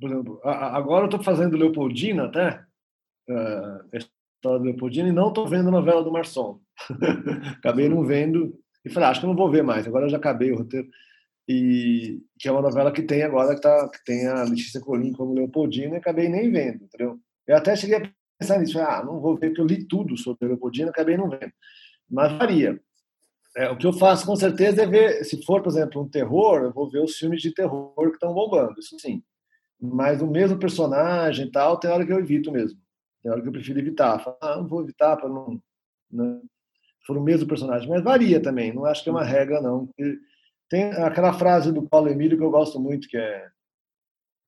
Por exemplo, agora eu estou fazendo Leopoldina até, é, a história do Leopoldina, e não estou vendo a novela do Marçom. [LAUGHS] acabei não vendo, e falei, ah, acho que não vou ver mais, agora eu já acabei o roteiro. E que é uma novela que tem agora, que, tá, que tem a Letícia Colim como Leopoldina, e acabei nem vendo, entendeu? Eu até cheguei a pensar nisso, ah, não vou ver, porque eu li tudo sobre Leopoldina, acabei não vendo. Mas varia. É, o que eu faço com certeza é ver, se for, por exemplo, um terror, eu vou ver os filmes de terror que estão bombando, isso sim. Mas o mesmo personagem e tal, tem hora que eu evito mesmo. Tem hora que eu prefiro evitar. Falo, ah, não vou evitar para não, não. For o mesmo personagem. Mas varia também, não acho que é uma regra, não. Tem aquela frase do Paulo Emílio que eu gosto muito, que é,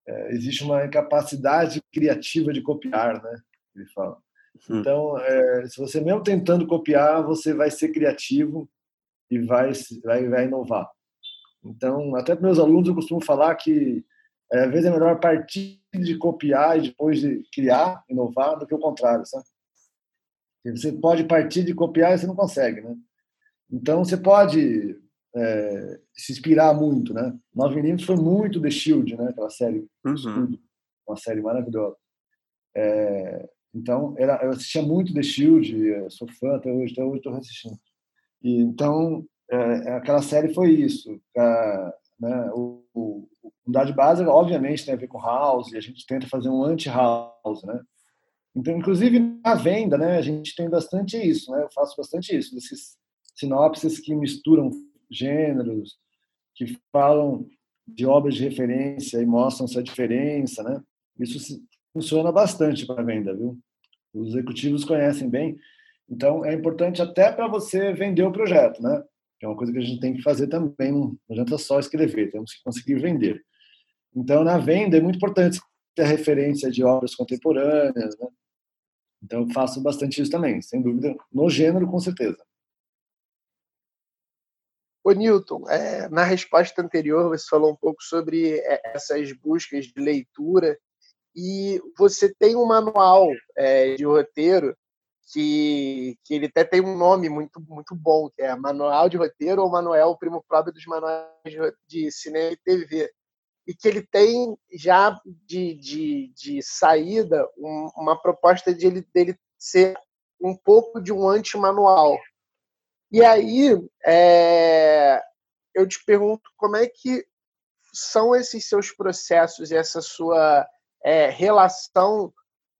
é existe uma incapacidade criativa de copiar, né? Ele fala. Hum. Então, é, se você mesmo tentando copiar, você vai ser criativo e vai, vai, vai inovar. Então, até para meus alunos, eu costumo falar que é, às vezes é melhor partir de copiar e depois de criar, inovar, do que o contrário, sabe? Você pode partir de copiar e você não consegue, né? Então, você pode é, se inspirar muito, né? Nove Milímetros foi muito The Shield, né? Aquela série, uhum. uma série maravilhosa. É, então, era, eu assistia muito The Shield, sou fã até hoje, até hoje estou assistindo. E, então, é, aquela série foi isso. A, né, o, o, Unidade Básica, obviamente, tem a ver com House, e a gente tenta fazer um anti-House, né? Então, inclusive na venda, né, a gente tem bastante isso, né? Eu faço bastante isso, desses sinopses que misturam gêneros, que falam de obras de referência e mostram essa diferença, né? Isso funciona bastante para venda, viu? Os executivos conhecem bem. Então, é importante até para você vender o projeto, né? Que é uma coisa que a gente tem que fazer também. Não adianta só escrever, temos que conseguir vender. Então, na venda, é muito importante ter referência de obras contemporâneas, né? Então, eu faço bastante isso também, sem dúvida, no gênero, com certeza. Ô, Newton, é, na resposta anterior, você falou um pouco sobre é, essas buscas de leitura e você tem um manual é, de roteiro que, que ele até tem um nome muito, muito bom, que é Manual de Roteiro ou Manuel Primo Próprio dos Manuais de Cinema e TV. E que ele tem já de, de, de saída um, uma proposta de ele, dele ser um pouco de um anti-manual. E aí, é, eu te pergunto como é que são esses seus processos essa sua é, relação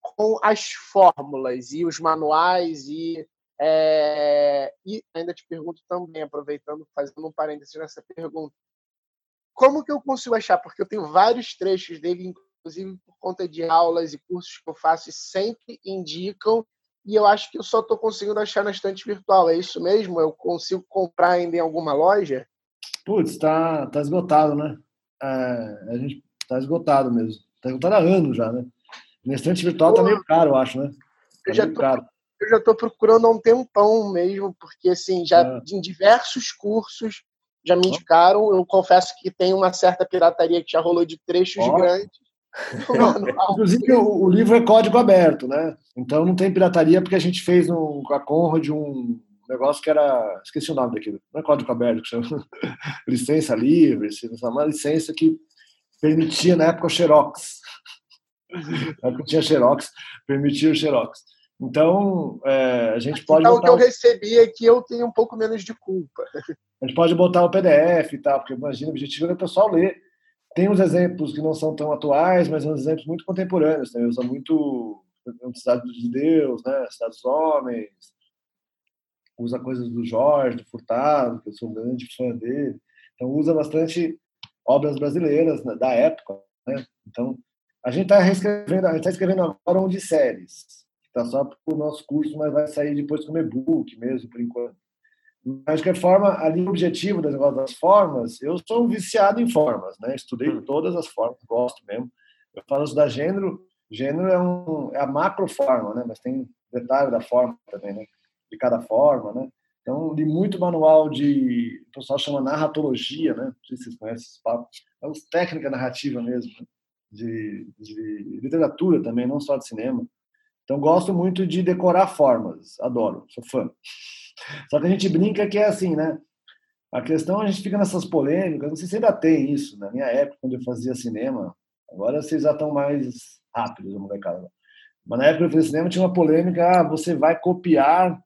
com as fórmulas e os manuais e é, e ainda te pergunto também, aproveitando, fazendo um parênteses nessa pergunta, como que eu consigo achar? Porque eu tenho vários trechos dele, inclusive por conta de aulas e cursos que eu faço, e sempre indicam, e eu acho que eu só estou conseguindo achar na estante virtual. É isso mesmo? Eu consigo comprar ainda em alguma loja? Putz, está tá esgotado, né? É, a gente está esgotado mesmo. Está esgotado há anos já, né? Na estante virtual Pô, tá meio caro, eu acho, né? Tá eu, já tô, caro. eu já tô procurando há um tempão mesmo, porque assim, já é. em diversos cursos já me indicaram. Eu confesso que tem uma certa pirataria que já rolou de trechos grandes. [LAUGHS] Inclusive, o, o, livro é código aberto, né? Então não tem pirataria, porque a gente fez um, com a Conrad um negócio que era. Esqueci o nome daquilo. Não é código aberto, que chama [LAUGHS] licença livre, uma licença que permitia na época o Xerox. [LAUGHS] Na época tinha Xerox, permitia o Xerox. Então, é, a gente pode. Então, botar... o que eu recebi é que eu tenho um pouco menos de culpa. [LAUGHS] A gente pode botar o PDF e tal, porque imagina, o objetivo é o pessoal ler. Tem uns exemplos que não são tão atuais, mas uns exemplos muito contemporâneos. Tem usa muito Cidade de Deus, né? Cidade dos Homens. Usa coisas do Jorge, do Furtado, que eu sou um grande fã dele. Então, usa bastante obras brasileiras né, da época. Né? Então, a gente está reescrevendo, a gente está escrevendo agora um de séries, está só para o nosso curso, mas vai sair depois como e-book mesmo, por enquanto. Mas, de qualquer forma, ali o objetivo das, das formas, eu sou um viciado em formas, né? Estudei hum. todas as formas, gosto mesmo. Eu falo da gênero, Gênero é, um, é a macroforma, né? Mas tem detalhe da forma também, né? De cada forma, né? Então, li muito manual de. O pessoal chama narratologia, né? Não sei se vocês conhecem esse papo. É uma técnica narrativa mesmo, né? de, de literatura também, não só de cinema. Então, gosto muito de decorar formas. Adoro, sou fã. Só que a gente brinca que é assim, né? A questão, a gente fica nessas polêmicas, não sei se ainda tem isso. Na minha época, quando eu fazia cinema, agora vocês já estão mais rápidos, molecada. Mas na época que eu fazia cinema, tinha uma polêmica: ah, você vai copiar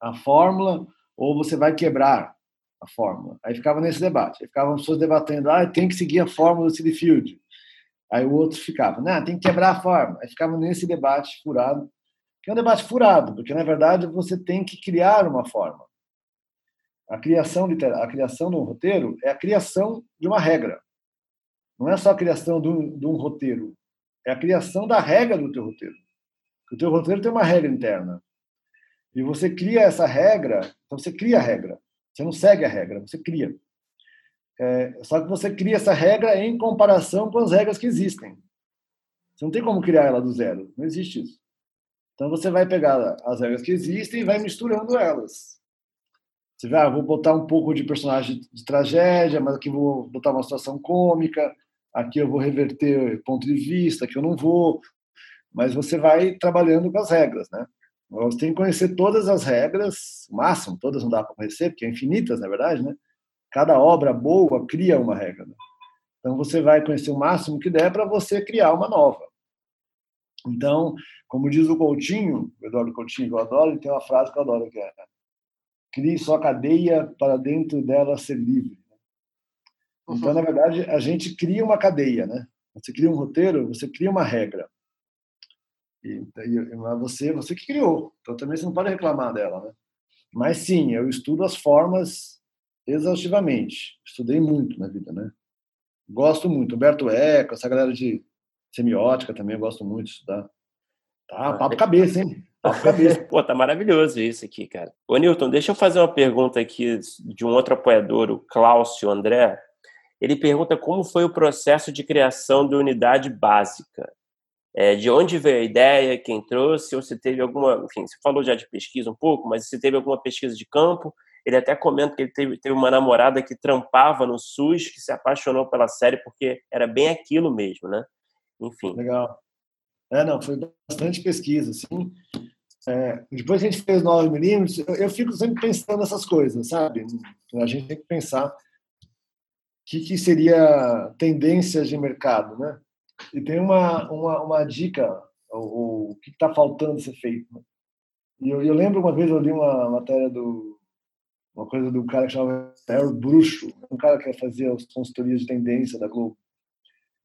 a fórmula ou você vai quebrar a fórmula. Aí ficava nesse debate. Aí ficavam pessoas debatendo: ah, tem que seguir a fórmula do City Field. Aí o outro ficava: não, tem que quebrar a fórmula. Aí ficava nesse debate furado, que é um debate furado, porque na verdade você tem que criar uma forma. A criação, a criação de um roteiro é a criação de uma regra. Não é só a criação de um, de um roteiro, é a criação da regra do teu roteiro. O teu roteiro tem uma regra interna. E você cria essa regra, então você cria a regra. Você não segue a regra, você cria. É, só que você cria essa regra em comparação com as regras que existem. Você não tem como criar ela do zero, não existe isso. Então você vai pegar as regras que existem e vai misturando elas. Você vai, ah, vou botar um pouco de personagem de tragédia, mas aqui vou botar uma situação cômica, aqui eu vou reverter ponto de vista, aqui eu não vou. Mas você vai trabalhando com as regras, né? Você tem que conhecer todas as regras, o máximo, todas não dá para conhecer, porque é infinitas, na verdade, né? Cada obra boa cria uma regra. Né? Então você vai conhecer o máximo que der para você criar uma nova. Então, como diz o Coutinho, o Eduardo Coutinho, que eu adoro, ele tem uma frase que eu adoro, que é crie sua cadeia para dentro dela ser livre. Uhum. Então, na verdade, a gente cria uma cadeia, né? Você cria um roteiro, você cria uma regra. E, e você, você que criou. Então também você não pode reclamar dela, né? Mas sim, eu estudo as formas exaustivamente. Estudei muito na vida, né? Gosto muito. Humberto Eco, essa galera de semiótica também eu gosto muito de estudar. Tá, papo cabeça, hein? [LAUGHS] Pô, tá maravilhoso isso aqui, cara. Ô, Newton, deixa eu fazer uma pergunta aqui de um outro apoiador, o Cláudio André. Ele pergunta como foi o processo de criação da unidade básica. É, de onde veio a ideia, quem trouxe, ou se teve alguma. Enfim, você falou já de pesquisa um pouco, mas se teve alguma pesquisa de campo. Ele até comenta que ele teve, teve uma namorada que trampava no SUS, que se apaixonou pela série porque era bem aquilo mesmo, né? Enfim. Legal. É, não, foi bastante pesquisa, assim. É, depois que a gente fez 9 milímetros, eu, eu, fico sempre pensando nessas coisas, sabe? A gente tem que pensar o que, que seria tendências de mercado, né? E tem uma, uma, uma dica, o, o que está faltando ser feito. Né? E eu, eu, lembro uma vez, eu li uma matéria do uma coisa do cara que chamava Harry Bruxo, um cara que fazia as consultorias de tendência da Globo.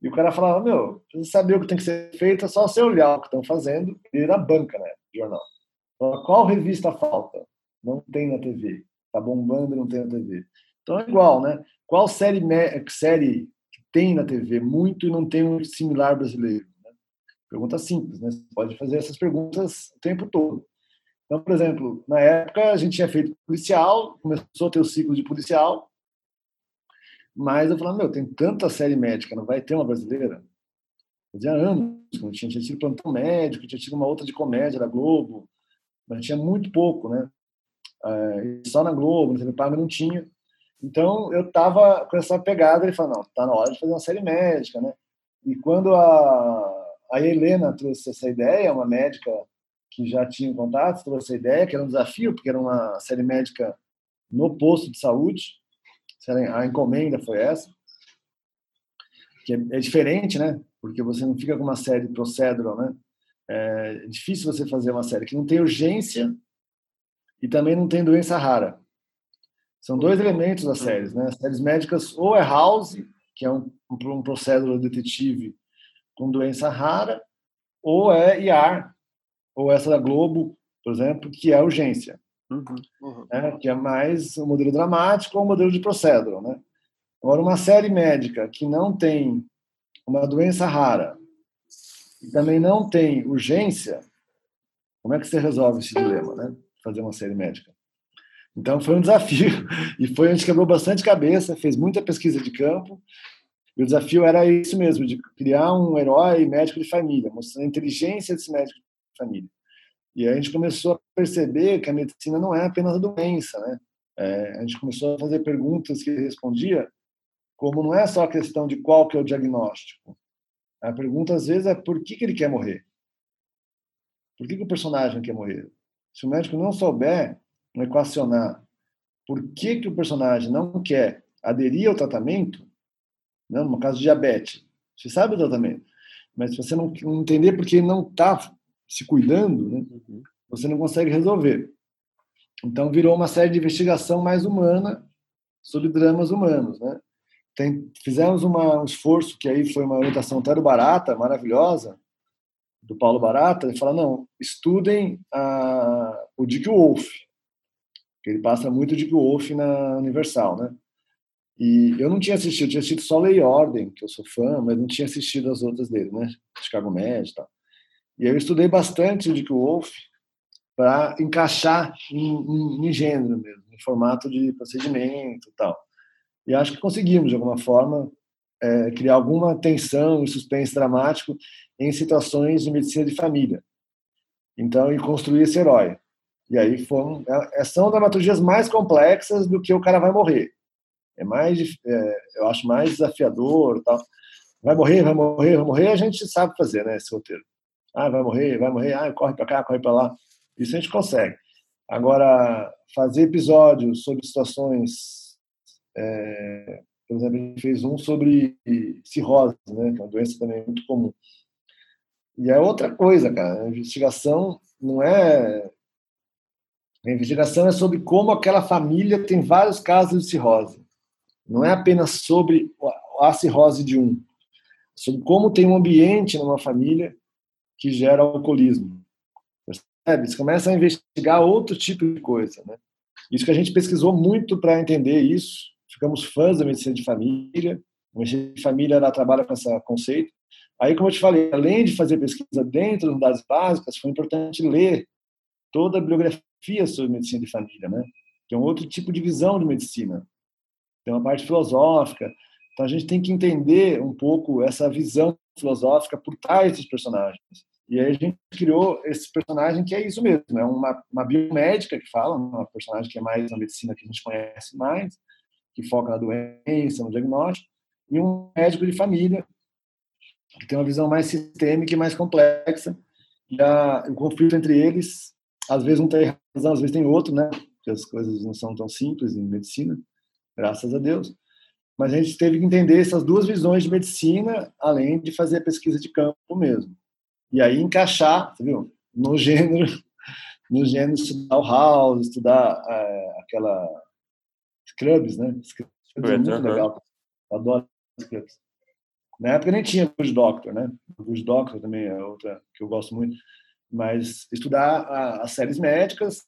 E o cara falava, meu, você saber o que tem que ser feito, é só você olhar o que estão fazendo e na banca, né, jornal. Qual revista falta? Não tem na TV. Tá bombando, não tem na TV. Então é igual, né? Qual série, série que tem na TV muito e não tem um similar brasileiro? Né? Pergunta simples, né? Você pode fazer essas perguntas o tempo todo. Então, por exemplo, na época a gente tinha feito policial, começou a ter o ciclo de policial, mas eu falava, meu, tem tanta série médica, não vai ter uma brasileira? Fazia anos que não tinha, tinha tido plantão médico, tinha tido uma outra de comédia da Globo, mas tinha muito pouco, né? É, só na Globo, no TV Paga não tinha. Então eu tava com essa pegada, ele falou, não, tá na hora de fazer uma série médica, né? E quando a, a Helena trouxe essa ideia, uma médica que já tinha contato, trouxe essa ideia, que era um desafio, porque era uma série médica no posto de saúde, a encomenda foi essa, que é, é, diferente, né? Porque você não fica com uma série procedural, né? É difícil você fazer uma série que não tem urgência e também não tem doença rara. São dois elementos das séries, né? As séries médicas ou é House, que é um, um procedural detetive com doença rara, ou é IAR, ou essa da Globo, por exemplo, que é urgência. Uhum, uhum. Né? que é mais o modelo dramático ou o modelo de procedural. Né? Agora, uma série médica que não tem uma doença rara e também não tem urgência, como é que você resolve esse dilema, né? Fazer uma série médica. Então, foi um desafio [LAUGHS] e foi a gente quebrou bastante cabeça, fez muita pesquisa de campo E o desafio era isso mesmo, de criar um herói médico de família, mostrando a inteligência desse médico família. E aí a gente começou a perceber que a medicina não é apenas a doença, né? É, a gente começou a fazer perguntas que ele respondia, como não é só a questão de qual que é o diagnóstico. A pergunta às vezes é por que, que ele quer morrer? Por que, que o personagem quer morrer? Se o médico não souber equacionar por que, que o personagem não quer aderir ao tratamento, né, no caso de diabetes, você sabe o tratamento, mas se você não entender porque ele não está se cuidando, né, uhum. você não consegue resolver. Então virou uma série de investigação mais humana sobre dramas humanos, né? Tem, fizemos uma, um esforço que aí foi uma orientação até do Barata, maravilhosa, do Paulo Barata, ele fala, não, estudem a, o Dick Wolf, que ele passa muito Dick Wolf na Universal, né? E eu não tinha assistido, tinha assistido só Lei e Ordem, que eu sou fã, mas não tinha assistido as outras dele, né? Chicago Med e tal. E eu estudei bastante o Dick Wolf para encaixar em, em, em, gênero mesmo, em formato de procedimento e tal. E acho que conseguimos, de alguma forma, é, criar alguma tensão e suspense dramático em situações de medicina de família. Então, e construir esse herói. E aí foram, é, são dramaturgias mais complexas do que o cara vai morrer. É mais, é, eu acho mais desafiador, tal. Vai morrer, vai morrer, vai morrer, a gente sabe fazer, né, esse roteiro. Ah, vai morrer, vai morrer, ah, corre para cá, corre para lá. Isso a gente consegue. Agora, fazer episódios sobre situações, é, por exemplo, a gente fez um sobre cirrose, né, que é uma doença também muito comum. E é outra coisa, cara. A investigação não é. A investigação é sobre como aquela família tem vários casos de cirrose. Não é apenas sobre a cirrose de um, sobre como tem um ambiente numa família que gera alcoolismo. Percebe? Você começa a investigar outro tipo de coisa, né? Isso que a gente pesquisou muito para entender isso. Ficamos fãs da medicina de família. A medicina de família ela trabalha com esse conceito. Aí, como eu te falei, além de fazer pesquisa dentro das básicas, foi importante ler toda a bibliografia sobre medicina de família, né? Que é um outro tipo de visão de medicina tem uma parte filosófica. Então a gente tem que entender um pouco essa visão filosófica por trás dos personagens. E aí a gente criou esse personagem que é isso mesmo, é uma, uma biomédica que fala, uma personagem que é mais na medicina que a gente conhece mais, que foca na doença, no diagnóstico, e um médico de família que tem uma visão mais sistêmica e mais complexa. E a, o conflito entre eles, às vezes um tem razão, às vezes tem outro, né? Porque as coisas não são tão simples em medicina graças a Deus. Mas a gente teve que entender essas duas visões de medicina, além de fazer a pesquisa de campo mesmo. E aí encaixar, viu? No gênero, [LAUGHS] no gênero estudar o House, estudar é, aquela Scrubs, né? Scrubs é muito legal. Eu adoro Scrubs. Na época nem tinha Good Doctor, né? Good Doctor também é outra que eu gosto muito. Mas estudar a, as séries médicas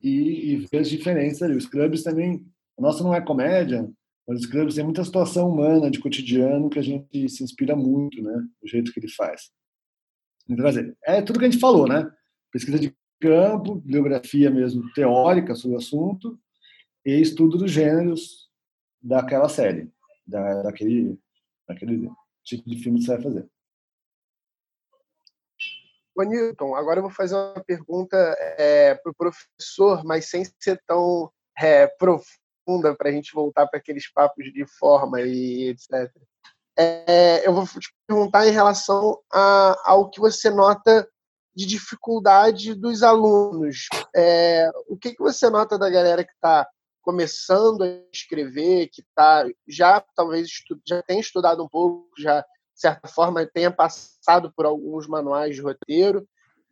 e, e ver as diferenças ali. Os Scrubs também a nossa não é comédia, mas os clubes tem muita situação humana de cotidiano que a gente se inspira muito, né? Do jeito que ele faz. Então, é tudo que a gente falou, né? Pesquisa de campo, bibliografia mesmo teórica sobre o assunto e estudo dos gêneros daquela série, da, daquele, daquele tipo de filme que você vai fazer. Ô, Newton, agora eu vou fazer uma pergunta é, para o professor, mas sem ser tão é, profundo profunda para a gente voltar para aqueles papos de forma e etc. É, eu vou te perguntar em relação a, ao que você nota de dificuldade dos alunos. É, o que, que você nota da galera que está começando a escrever, que está já talvez já tem estudado um pouco, já de certa forma tenha passado por alguns manuais de roteiro,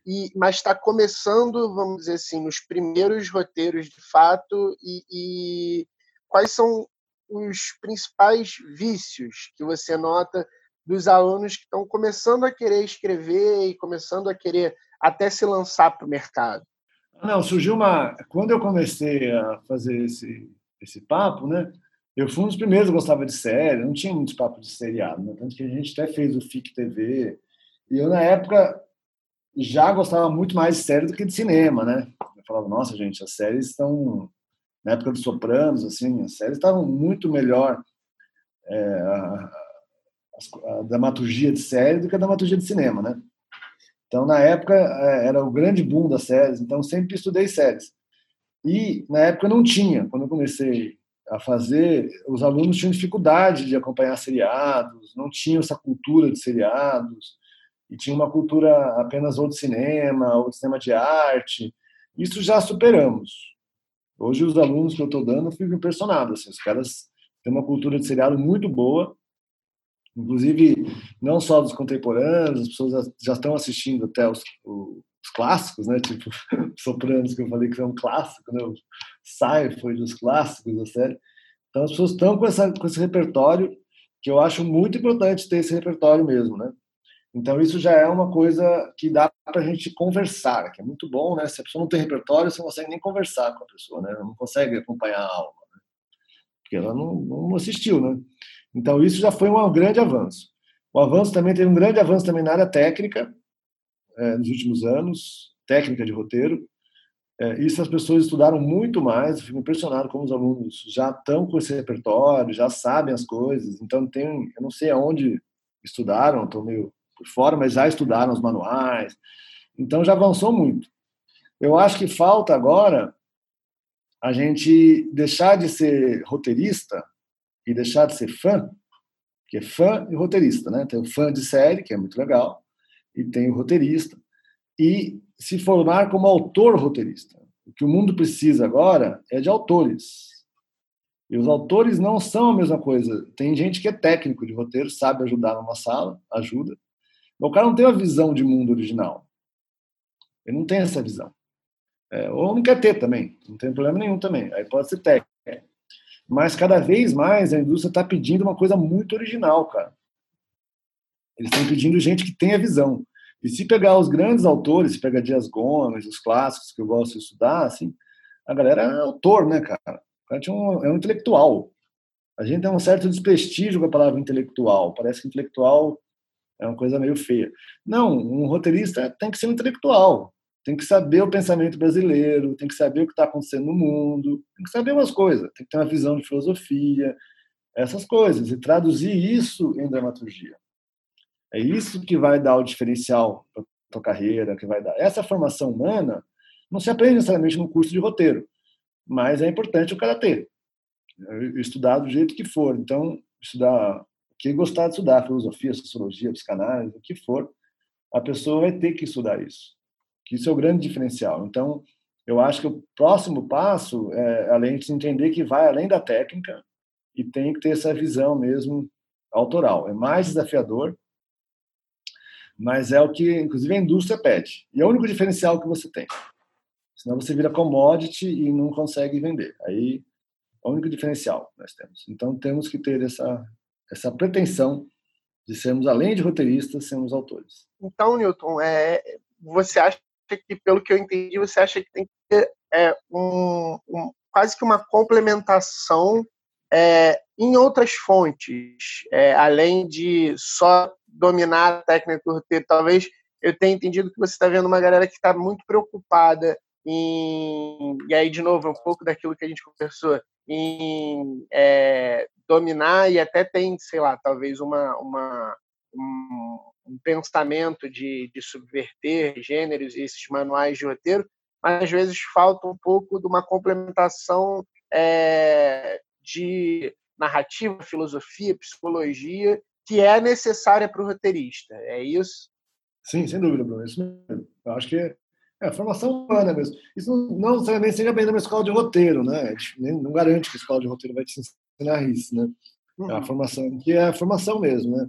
e, mas está começando, vamos dizer assim, nos primeiros roteiros de fato, e, e quais são os principais vícios que você nota dos alunos que estão começando a querer escrever e começando a querer até se lançar para o mercado? Não, surgiu uma. Quando eu comecei a fazer esse, esse papo, né? Eu fui um dos primeiros que gostava de série, não tinha muitos papos de seriado, né? tanto que a gente até fez o FIC TV. E eu, na época, já gostava muito mais de série do que de cinema, né? Eu falava, nossa, gente, as séries estão. Na época dos Sopranos, assim, as séries estavam muito melhor é, a dramaturgia de série do que a dramaturgia de cinema, né? Então, na época, é, era o grande boom das séries, então sempre estudei séries. E, na época, não tinha. Quando eu comecei a fazer, os alunos tinham dificuldade de acompanhar seriados, não tinham essa cultura de seriados, e tinha uma cultura apenas ou de cinema, ou de cinema de arte. Isso já superamos. Hoje, os alunos que eu estou dando, fico impressionado. Assim, os caras têm uma cultura de seriado muito boa, inclusive não só dos contemporâneos, as pessoas já estão assistindo até os, os clássicos, né? Tipo [LAUGHS] Sopranos que eu falei que é um clássico, né? O foi dos clássicos da série. Então as pessoas estão com essa com esse repertório que eu acho muito importante ter esse repertório mesmo, né? Então isso já é uma coisa que dá para a gente conversar, que é muito bom, né? Se a pessoa não tem repertório, você não consegue nem conversar com a pessoa, né? Não consegue acompanhar a aula, né? porque ela não, não assistiu, né? Então, isso já foi um grande avanço. O avanço também teve um grande avanço também na área técnica, é, nos últimos anos, técnica de roteiro. É, isso as pessoas estudaram muito mais, eu fico impressionado como os alunos já estão com esse repertório, já sabem as coisas. Então, tem, eu não sei aonde estudaram, estou meio por fora, mas já estudaram os manuais. Então, já avançou muito. Eu acho que falta agora a gente deixar de ser roteirista e deixar de ser fã, que é fã e roteirista, né? Tem o fã de série, que é muito legal, e tem o roteirista, e se formar como autor roteirista. O que o mundo precisa agora é de autores. E os autores não são a mesma coisa. Tem gente que é técnico de roteiro, sabe ajudar numa sala, ajuda. O cara não tem uma visão de mundo original. Ele não tem essa visão. É, ou não quer ter também, não tem problema nenhum também. Aí pode ser técnico. Mas cada vez mais a indústria está pedindo uma coisa muito original, cara. Eles estão pedindo gente que tenha visão. E se pegar os grandes autores, se pegar Dias Gomes, os clássicos que eu gosto de estudar, assim, a galera é autor, né, cara? O cara um, é um intelectual. A gente tem um certo desprestígio com a palavra intelectual. Parece que intelectual é uma coisa meio feia. Não, um roteirista tem que ser um intelectual tem que saber o pensamento brasileiro, tem que saber o que está acontecendo no mundo, tem que saber umas coisas, tem que ter uma visão de filosofia, essas coisas, e traduzir isso em dramaturgia. É isso que vai dar o diferencial para a tua carreira, que vai dar. Essa formação humana não se aprende necessariamente no curso de roteiro, mas é importante o cara ter. Estudar do jeito que for. Então, estudar, quem gostar de estudar filosofia, sociologia, psicanálise, o que for, a pessoa vai ter que estudar isso que isso é o grande diferencial. Então, eu acho que o próximo passo é além de entender que vai além da técnica e tem que ter essa visão mesmo autoral. É mais desafiador, mas é o que, inclusive, a indústria pede. E é o único diferencial que você tem. Senão você vira commodity e não consegue vender. Aí é o único diferencial que nós temos. Então temos que ter essa, essa pretensão de sermos, além de roteiristas, sermos autores. Então, Newton, é, você acha que, pelo que eu entendi, você acha que tem que ter é, um, um, quase que uma complementação é, em outras fontes, é, além de só dominar a técnica do roteiro. Talvez eu tenha entendido que você está vendo uma galera que está muito preocupada em. E aí, de novo, um pouco daquilo que a gente conversou, em é, dominar e até tem, sei lá, talvez uma, uma, um, um pensamento de, de subverter gêneros e esses manuais de roteiro, mas às vezes falta um pouco de uma complementação é, de narrativa, filosofia, psicologia, que é necessária para o roteirista. É isso? Sim, sem dúvida, Bruno. É isso mesmo. Eu acho que é, é formação humana mesmo. Isso não, necessariamente seja bem numa escola de roteiro, né? Não garante que a escola de roteiro vai te ensinar isso, né? Uhum. É a formação que é a formação mesmo, né?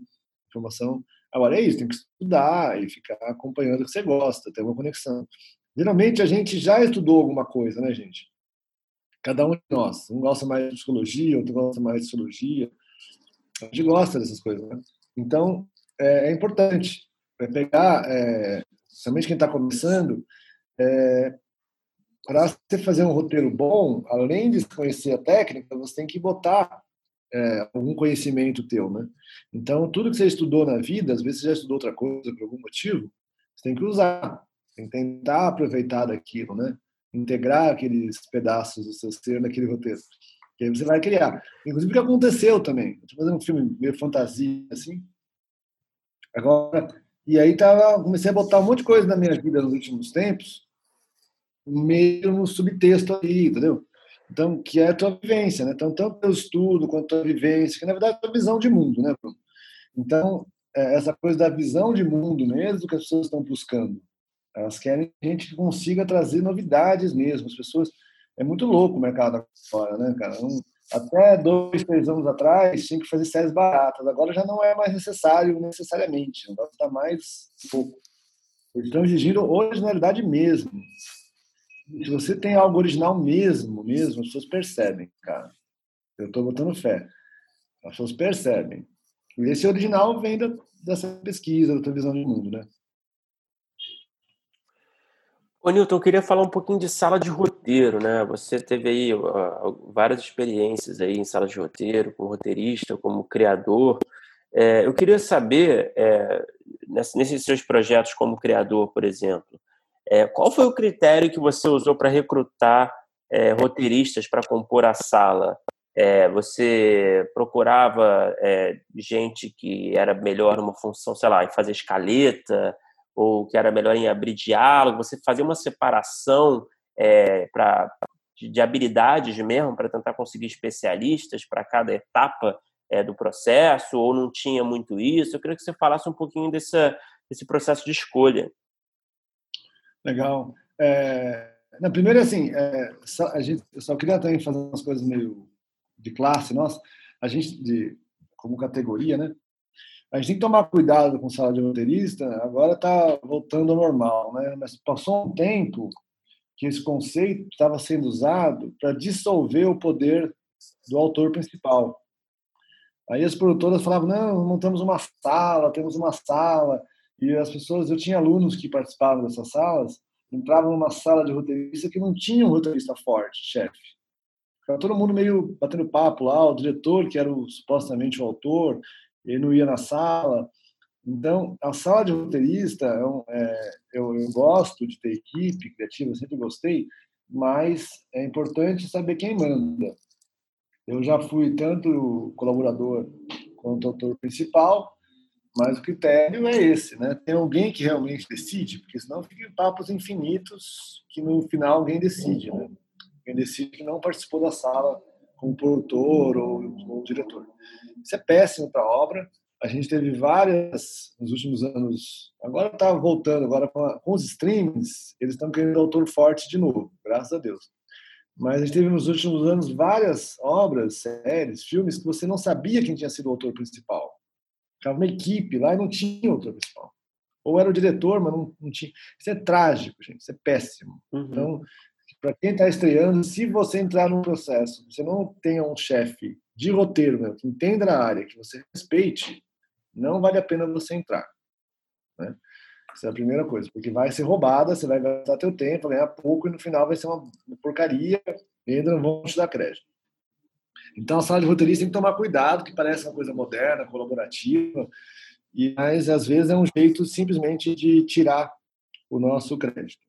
Formação Agora é isso, tem que estudar e ficar acompanhando o que você gosta, ter uma conexão. Geralmente a gente já estudou alguma coisa, né, gente? Cada um de nós. Um gosta mais de psicologia, outro gosta mais de sociologia. A gente gosta dessas coisas, né? Então, é, é importante é pegar, é, somente quem está começando, é, para você fazer um roteiro bom, além de conhecer a técnica, você tem que botar é, algum conhecimento teu, né? Então, tudo que você estudou na vida, às vezes você já estudou outra coisa por algum motivo, você tem que usar, tem que tentar aproveitar daquilo, né? Integrar aqueles pedaços do seu ser naquele roteiro. Que aí você vai criar. Inclusive, o que aconteceu também. Estou fazendo um filme meio fantasia, assim, Agora, e aí tava, comecei a botar um monte de coisa na minha vida nos últimos tempos, meio no subtexto aí, entendeu? Então, que é a tua vivência, né? Então, tanto o estudo quanto a vivência, que na verdade é a visão de mundo, né? Então, é essa coisa da visão de mundo mesmo que as pessoas estão buscando. Elas querem gente que consiga trazer novidades mesmo. As pessoas. É muito louco o mercado agora, né, cara? Um, até dois, três anos atrás, tinha que fazer séries baratas. Agora já não é mais necessário, necessariamente. Agora está mais pouco. Eles estão exigindo originalidade mesmo. Se você tem algo original mesmo, mesmo, as pessoas percebem, cara. Eu estou botando fé. As pessoas percebem. E esse original vem da, dessa pesquisa, da tua visão de mundo, né? Ô, Newton, eu queria falar um pouquinho de sala de roteiro, né? Você teve aí várias experiências aí em sala de roteiro, como roteirista, como criador. É, eu queria saber, é, nesses seus projetos como criador, por exemplo, é, qual foi o critério que você usou para recrutar é, roteiristas para compor a sala? É, você procurava é, gente que era melhor numa função, sei lá, em fazer escaleta, ou que era melhor em abrir diálogo, você fazia uma separação é, pra, de, de habilidades mesmo para tentar conseguir especialistas para cada etapa é, do processo, ou não tinha muito isso? Eu queria que você falasse um pouquinho desse, desse processo de escolha. Legal. É, na primeira, assim, é, só, a gente, eu só queria também fazer umas coisas meio de classe nossa. A gente, de, como categoria, né? A gente tem que tomar cuidado com sala de roteirista, agora está voltando ao normal, né? Mas passou um tempo que esse conceito estava sendo usado para dissolver o poder do autor principal. Aí as produtoras falavam: não, montamos uma sala, temos uma sala. E as pessoas, eu tinha alunos que participavam dessas salas, entravam numa sala de roteirista que não tinha um roteirista forte, chefe. Ficava todo mundo meio batendo papo lá, o diretor, que era o, supostamente o autor, ele não ia na sala. Então, a sala de roteirista, é, é, eu, eu, gosto de ter equipe criativa, sempre gostei, mas é importante saber quem manda. Eu já fui tanto colaborador quanto autor principal, mas o critério é esse, né? Tem alguém que realmente decide, porque senão fica papos infinitos que no final alguém decide, né? Alguém decide que não participou da sala como produtor ou, ou diretor. Isso é péssimo para a obra. A gente teve várias nos últimos anos. Agora está voltando, agora com, os streamings, eles estão querendo autor forte de novo, graças a Deus. Mas a gente teve nos últimos anos várias obras, séries, filmes que você não sabia quem tinha sido o autor principal. Ficava uma equipe lá e não tinha autor principal. Ou era o diretor, mas não, não tinha. Isso é trágico, gente. Isso é péssimo. Uhum. Então, para quem está estreando, se você entrar num processo, você não tenha um chefe de roteiro, né, que entenda na área, que você respeite, não vale a pena você entrar. Né? Essa é a primeira coisa, porque vai ser roubada, você vai gastar teu tempo, ganhar pouco e no final vai ser uma porcaria e ainda não vão te dar crédito. Então a sala de roteirista tem que tomar cuidado, que parece uma coisa moderna, colaborativa, e mas às vezes é um jeito simplesmente de tirar o nosso crédito.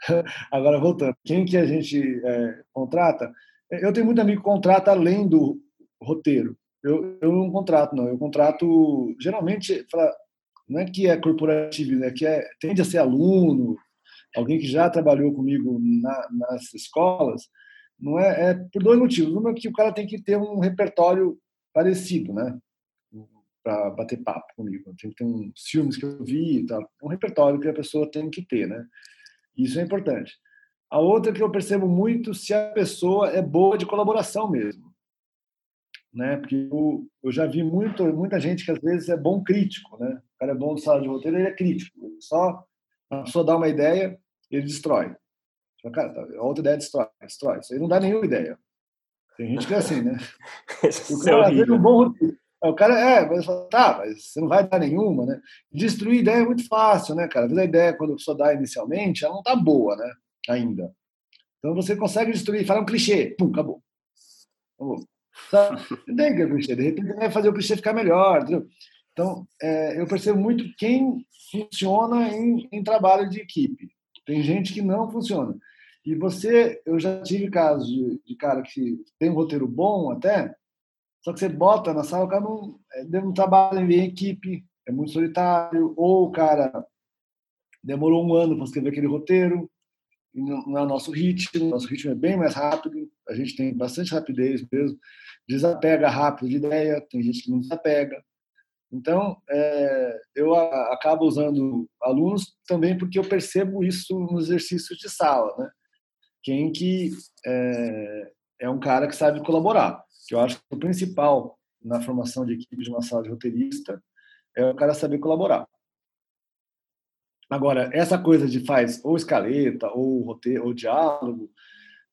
[LAUGHS] Agora voltando, quem que a gente é, contrata? Eu tenho muito amigo que contrata além do roteiro. Eu, eu não contrato, não. Eu contrato, geralmente, pra, não é que é corporativo, é que é, tende a ser aluno, alguém que já trabalhou comigo na, nas escolas. Não é, é por dois motivos. Um é que o cara tem que ter um repertório parecido, né? Para bater papo comigo. Tem que ter uns filmes que eu vi e tal. Um repertório que a pessoa tem que ter, né? Isso é importante. A outra que eu percebo muito se a pessoa é boa de colaboração mesmo né? Porque eu, eu já vi muito, muita gente que às vezes é bom crítico, né? O cara é bom de sala de roteiro, ele é crítico. Ele só a pessoa dá uma ideia, ele destrói. Cara, tá, a outra ideia destrói, destrói. Isso aí não dá nenhuma ideia. Tem gente que é assim, né? [LAUGHS] o cara é um bom roteiro. O cara é, mas fala, tá, mas você não vai dar nenhuma, né? Destruir ideia é muito fácil, né, cara? A ideia, quando a pessoa dá inicialmente, ela não tá boa, né? Ainda. Então você consegue destruir, fala um clichê, pum, acabou. Acabou. Não tem que é clichê, de repente vai fazer o clichê ficar melhor. Entendeu? Então, é, eu percebo muito quem funciona em, em trabalho de equipe. Tem gente que não funciona. E você, eu já tive casos de, de, cara que tem um roteiro bom até, só que você bota na sala, o cara não, é, não trabalha em equipe, é muito solitário, ou o cara demorou um ano para escrever aquele roteiro, e não é o nosso ritmo, nosso ritmo é bem mais rápido, a gente tem bastante rapidez mesmo, desapega rápido de ideia, tem gente que não desapega. Então, é, eu a, acabo usando alunos também porque eu percebo isso nos exercícios de sala, né? Quem que é, é um cara que sabe colaborar, que eu acho que o principal na formação de equipe de uma sala de roteirista é o cara saber colaborar. Agora, essa coisa de faz ou escaleta, ou roteiro, ou diálogo,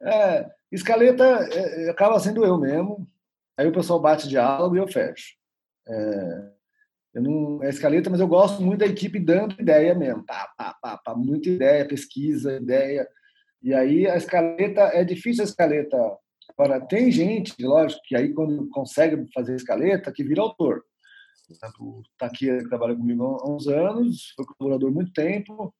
é, escaleta é, é, acaba sendo eu mesmo. Aí o pessoal bate diálogo e eu fecho. É, eu não, é escaleta, mas eu gosto muito da equipe dando ideia mesmo. Pá, pá, pá, pá, muita ideia, pesquisa, ideia. E aí a escaleta, é difícil a escaleta. Agora, tem gente, lógico, que aí quando consegue fazer escaleta, que vira autor exemplo, está aqui, trabalha comigo há uns anos, foi colaborador muito tempo.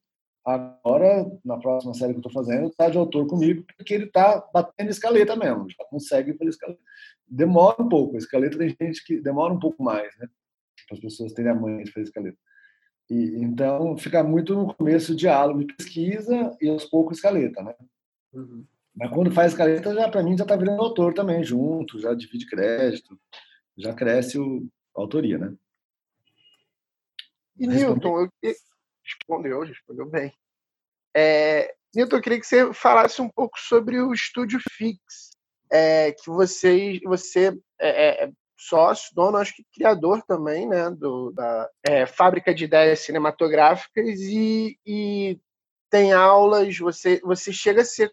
Agora, na próxima série que eu estou fazendo, está de autor comigo, porque ele está batendo escaleta mesmo, já consegue fazer escaleta. Demora um pouco, a escaleta tem gente que demora um pouco mais, né? Para as pessoas terem a manha de fazer escaleta. E, então, fica muito no começo diálogo de pesquisa e aos poucos escaleta, né? Uhum. Mas quando faz escaleta, já para mim já está virando autor também, junto, já divide crédito, já cresce o, autoria, né? E Newton, eu... respondeu, respondeu bem. É, Newton, eu queria que você falasse um pouco sobre o Estúdio Fix, é, que você, você é, é, sócio, dono, acho que criador também, né, do, da é, fábrica de ideias cinematográficas e, e tem aulas, você, você chega a ser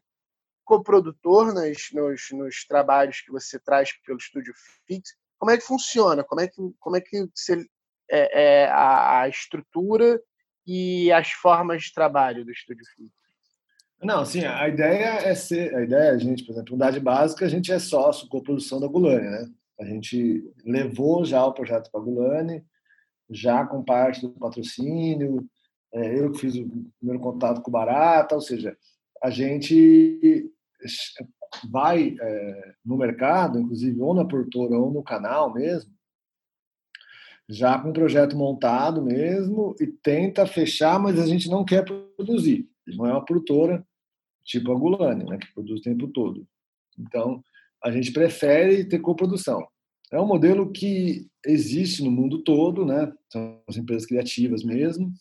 coprodutor nos, nos, nos trabalhos que você traz pelo Estúdio Fix. Como é que funciona? Como é que, como é que você, é, é a, a, estrutura e as formas de trabalho do Estúdio Fix? Não, assim, a ideia é ser, a ideia, a gente, por exemplo, unidade básica, a gente é sócio com a produção da Gulani, né? A gente levou já o projeto para a Gulani, já com parte do patrocínio, é, eu que fiz o primeiro contato com o Barata, ou seja, a gente vai é, no mercado, inclusive ou na produtora ou no canal mesmo, já com o projeto montado mesmo e tenta fechar, mas a gente não quer produzir. Não é uma produtora tipo a Gulani, né, que produz o tempo todo. Então, a gente prefere ter coprodução. É um modelo que existe no mundo todo, né? São as empresas criativas mesmo.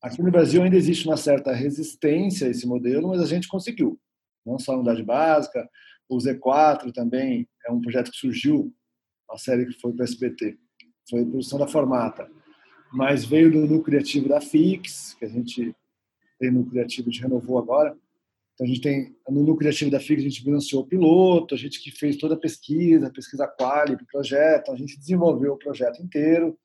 Aqui no Brasil ainda existe uma certa resistência a esse modelo, mas a gente conseguiu não só a unidade básica, o Z4 também é um projeto que surgiu, a série que foi para o SBT, foi produção da Formata, mas veio do núcleo criativo da FIX, que a gente tem no criativo de renovou agora. Então a gente tem no núcleo criativo da FIX a gente financiou o piloto, a gente que fez toda a pesquisa, pesquisa quali o projeto, a gente desenvolveu o projeto inteiro.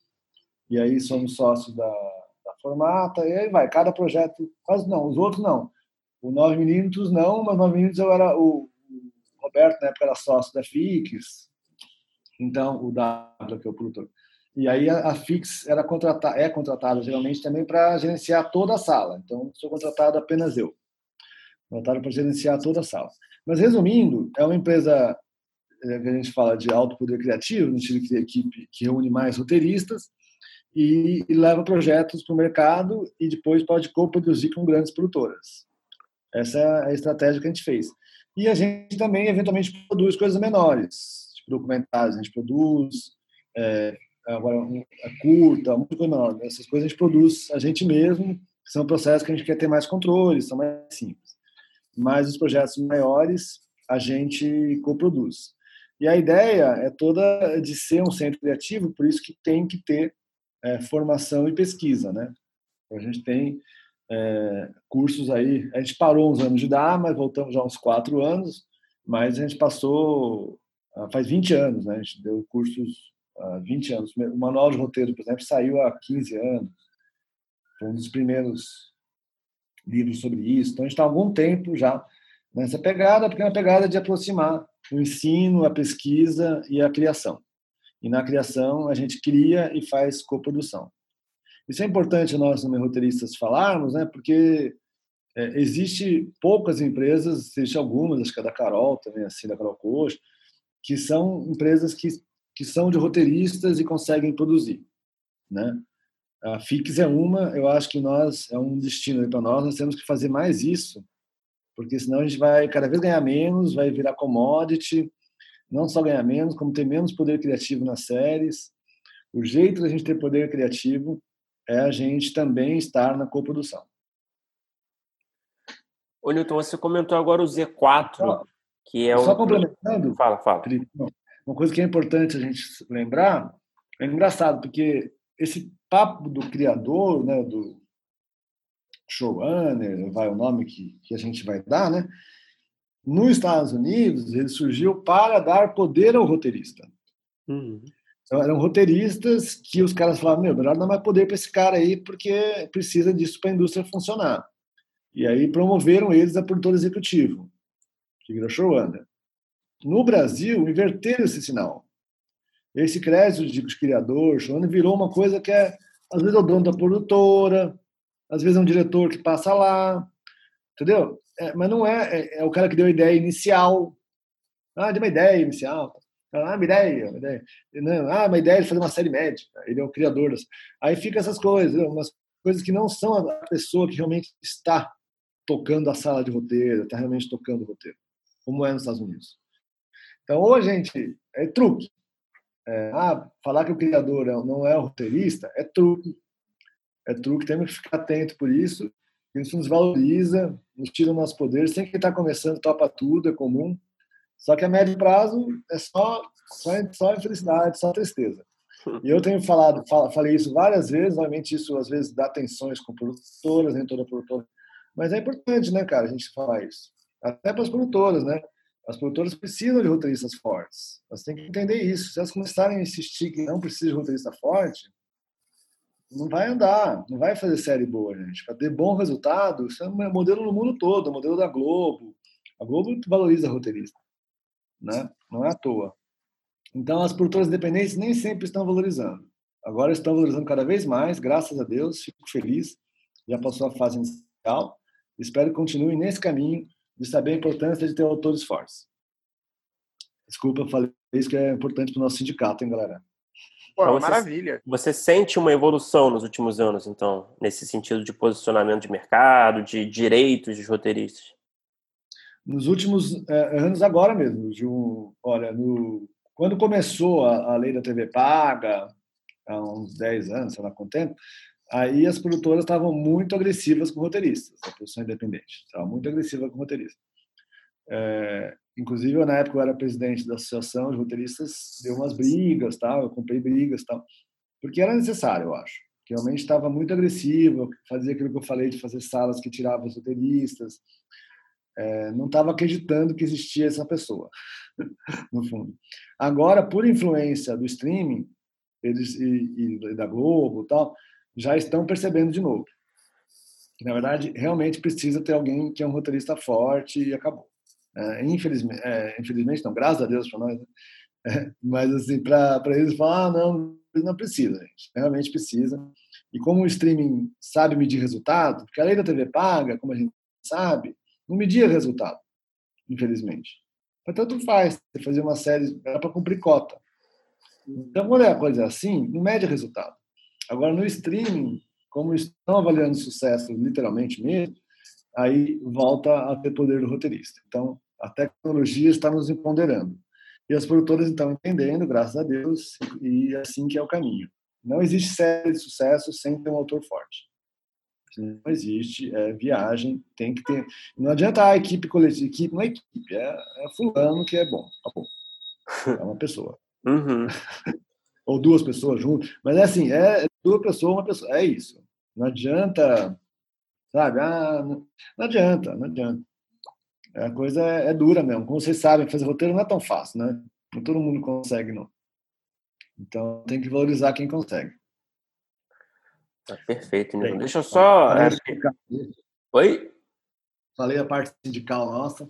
E aí somos sócios da, da Formata e aí vai, cada projeto, quase não, os outros não. O 9 milímetros não, mas 9 milímetros eu era o, Roberto na época era sócio da Fix, então o W que é o produtor. E aí a, Fix era contratada, é contratada geralmente também para gerenciar toda a sala. Então sou contratado apenas eu, contratado para gerenciar toda a sala. Mas resumindo, é uma empresa é, que a gente fala de alto poder criativo, no estilo de equipe que reúne mais roteiristas e leva projetos para o mercado e depois pode co-produzir com grandes produtoras. Essa é a estratégia que a gente fez. E a gente também, eventualmente, produz coisas menores, tipo documentários, a gente produz, é, agora, a curta, muito menor. Essas coisas a gente produz a gente mesmo, são processos que a gente quer ter mais controle, são mais simples. Mas os projetos maiores, a gente coproduz. E a ideia é toda de ser um centro criativo, por isso que tem que ter é, formação e pesquisa, né? A gente tem é, cursos aí. A gente parou uns anos de dar, mas voltamos já uns quatro anos. Mas a gente passou ah, faz 20 anos, né? A gente deu cursos há 20 anos. O manual de roteiro, por exemplo, saiu há 15 anos. Foi um dos primeiros livros sobre isso. Então a gente está há algum tempo já nessa pegada, porque é uma pegada de aproximar o ensino, a pesquisa e a criação. E na criação a gente cria e faz coprodução. Isso é importante nós, como roteiristas, falarmos, né? porque é, existe poucas empresas, existe algumas, acho que é da Carol também, assim, da Carol Coxa, que são empresas que, que são de roteiristas e conseguem produzir. Né? A Fix é uma, eu acho que nós, é um destino para nós, nós temos que fazer mais isso, porque senão a gente vai cada vez ganhar menos, vai virar commodity, não só ganhar menos, como ter menos poder criativo nas séries. O jeito da gente ter poder criativo é a gente também estar na coprodução. Ô, Newton, você comentou agora o Z4, que é Só complementando. Fala, fala. Uma coisa que é importante a gente lembrar, é engraçado, porque esse papo do criador, né, do showrunner, vai o nome que, que a gente vai dar, né? Nos Estados Unidos, ele surgiu para dar poder ao roteirista. Uhum. Então, eram roteiristas que os caras falavam: meu, melhor dar mais poder para esse cara aí, porque precisa disso para a indústria funcionar. E aí promoveram eles a produtor executivo, que virou showrunner. No Brasil, inverteram esse sinal. Esse crédito de criador, showrunner, virou uma coisa que é, às vezes, é o dono da produtora, às vezes é um diretor que passa lá, entendeu? É, mas não é, é, é, o cara que deu a ideia inicial. Ah, deu uma ideia inicial. Ah, uma ideia, uma ideia. Não, ah, uma ideia de fazer uma série médica. Ele é o criador. Das... Aí fica essas coisas, umas coisas que não são a pessoa que realmente está tocando a sala de roteiro, está realmente tocando o roteiro, como é nos Estados Unidos. Então, ou a gente. É truque. É, ah, falar que o criador é, não é o roteirista é truque. É truque, temos que ficar atento por isso. Isso nos valoriza, nos tira o nosso poder. Sem que está começando, topa tudo, é comum. Só que a médio prazo é só, só, só infelicidade, só tristeza. E eu tenho falado, falei isso várias vezes, obviamente isso às vezes dá tensões com produtoras, nem toda produtora. Mas é importante, né, cara, a gente falar isso. Até para as produtoras, né? As produtoras precisam de roteiristas fortes. Elas têm que entender isso. Se elas começarem a insistir que não precisa de roteirista forte, não vai andar, não vai fazer série boa, gente. Para ter bom resultado, isso é um modelo no mundo todo, é um modelo da Globo. A Globo valoriza roteirista né? Não é à toa. Então, as produtoras independentes nem sempre estão valorizando. Agora estão valorizando cada vez mais, graças a Deus, fico feliz. Já passou a fase inicial. Espero que continue nesse caminho de saber a importância de ter autores fortes. Desculpa, eu falei isso que é importante para o nosso sindicato, hein, galera? Pô, então, você, maravilha. Você sente uma evolução nos últimos anos, então, nesse sentido de posicionamento de mercado, de direitos dos roteiristas? Nos últimos é, anos agora mesmo, de um, olha, no, quando começou a, a, lei da TV paga, há uns 10 anos, sei lá quanto tempo, aí as produtoras estavam muito agressivas com roteiristas, a produção independente, estava muito agressiva com roteiristas. É, inclusive, eu, na época, eu era presidente da associação de roteiristas, deu umas brigas, tal, eu comprei brigas, tal, porque era necessário, eu acho. Que realmente estava muito agressivo, fazia aquilo que eu falei de fazer salas que tiravam os roteiristas, é, não estava acreditando que existia essa pessoa, [LAUGHS] no fundo. Agora, por influência do streaming eles, e, e da Globo tal, já estão percebendo de novo. Na verdade, realmente precisa ter alguém que é um roteirista forte e acabou. É, infelizmente, é, infelizmente, não, graças a Deus para nós, né? é, mas assim, para eles falar, ah, não, não precisa, gente, realmente precisa. E como o streaming sabe medir resultado, porque a lei da TV paga, como a gente sabe, não media resultado, infelizmente. Mas tanto faz, você fazer uma série, era para cumprir cota. Então, quando é a coisa assim, não mede resultado. Agora, no streaming, como estão avaliando sucesso, literalmente mesmo, aí volta a ter poder do roteirista. Então, a tecnologia está nos empoderando. E as produtoras estão entendendo, graças a Deus, e assim que é o caminho. Não existe série de sucesso sem ter um autor forte não existe é, viagem, tem que ter. Não adianta a equipe coletiva, equipe não é equipe, é, é fulano que é bom, acabou. É uma pessoa. [LAUGHS] Uhum. [LAUGHS] Ou duas pessoas juntas. Mas é assim, é duas pessoas, uma pessoa. É isso. Não adianta, sabe? Ah, não, não adianta, não adianta. A coisa é, é, dura mesmo. Como vocês sabem, fazer roteiro não é tão fácil, né? Não todo mundo consegue, não. Então tem que valorizar quem consegue. Tá perfeito, Nilton. Deixa eu só. É... Oi? Falei a parte sindical nossa.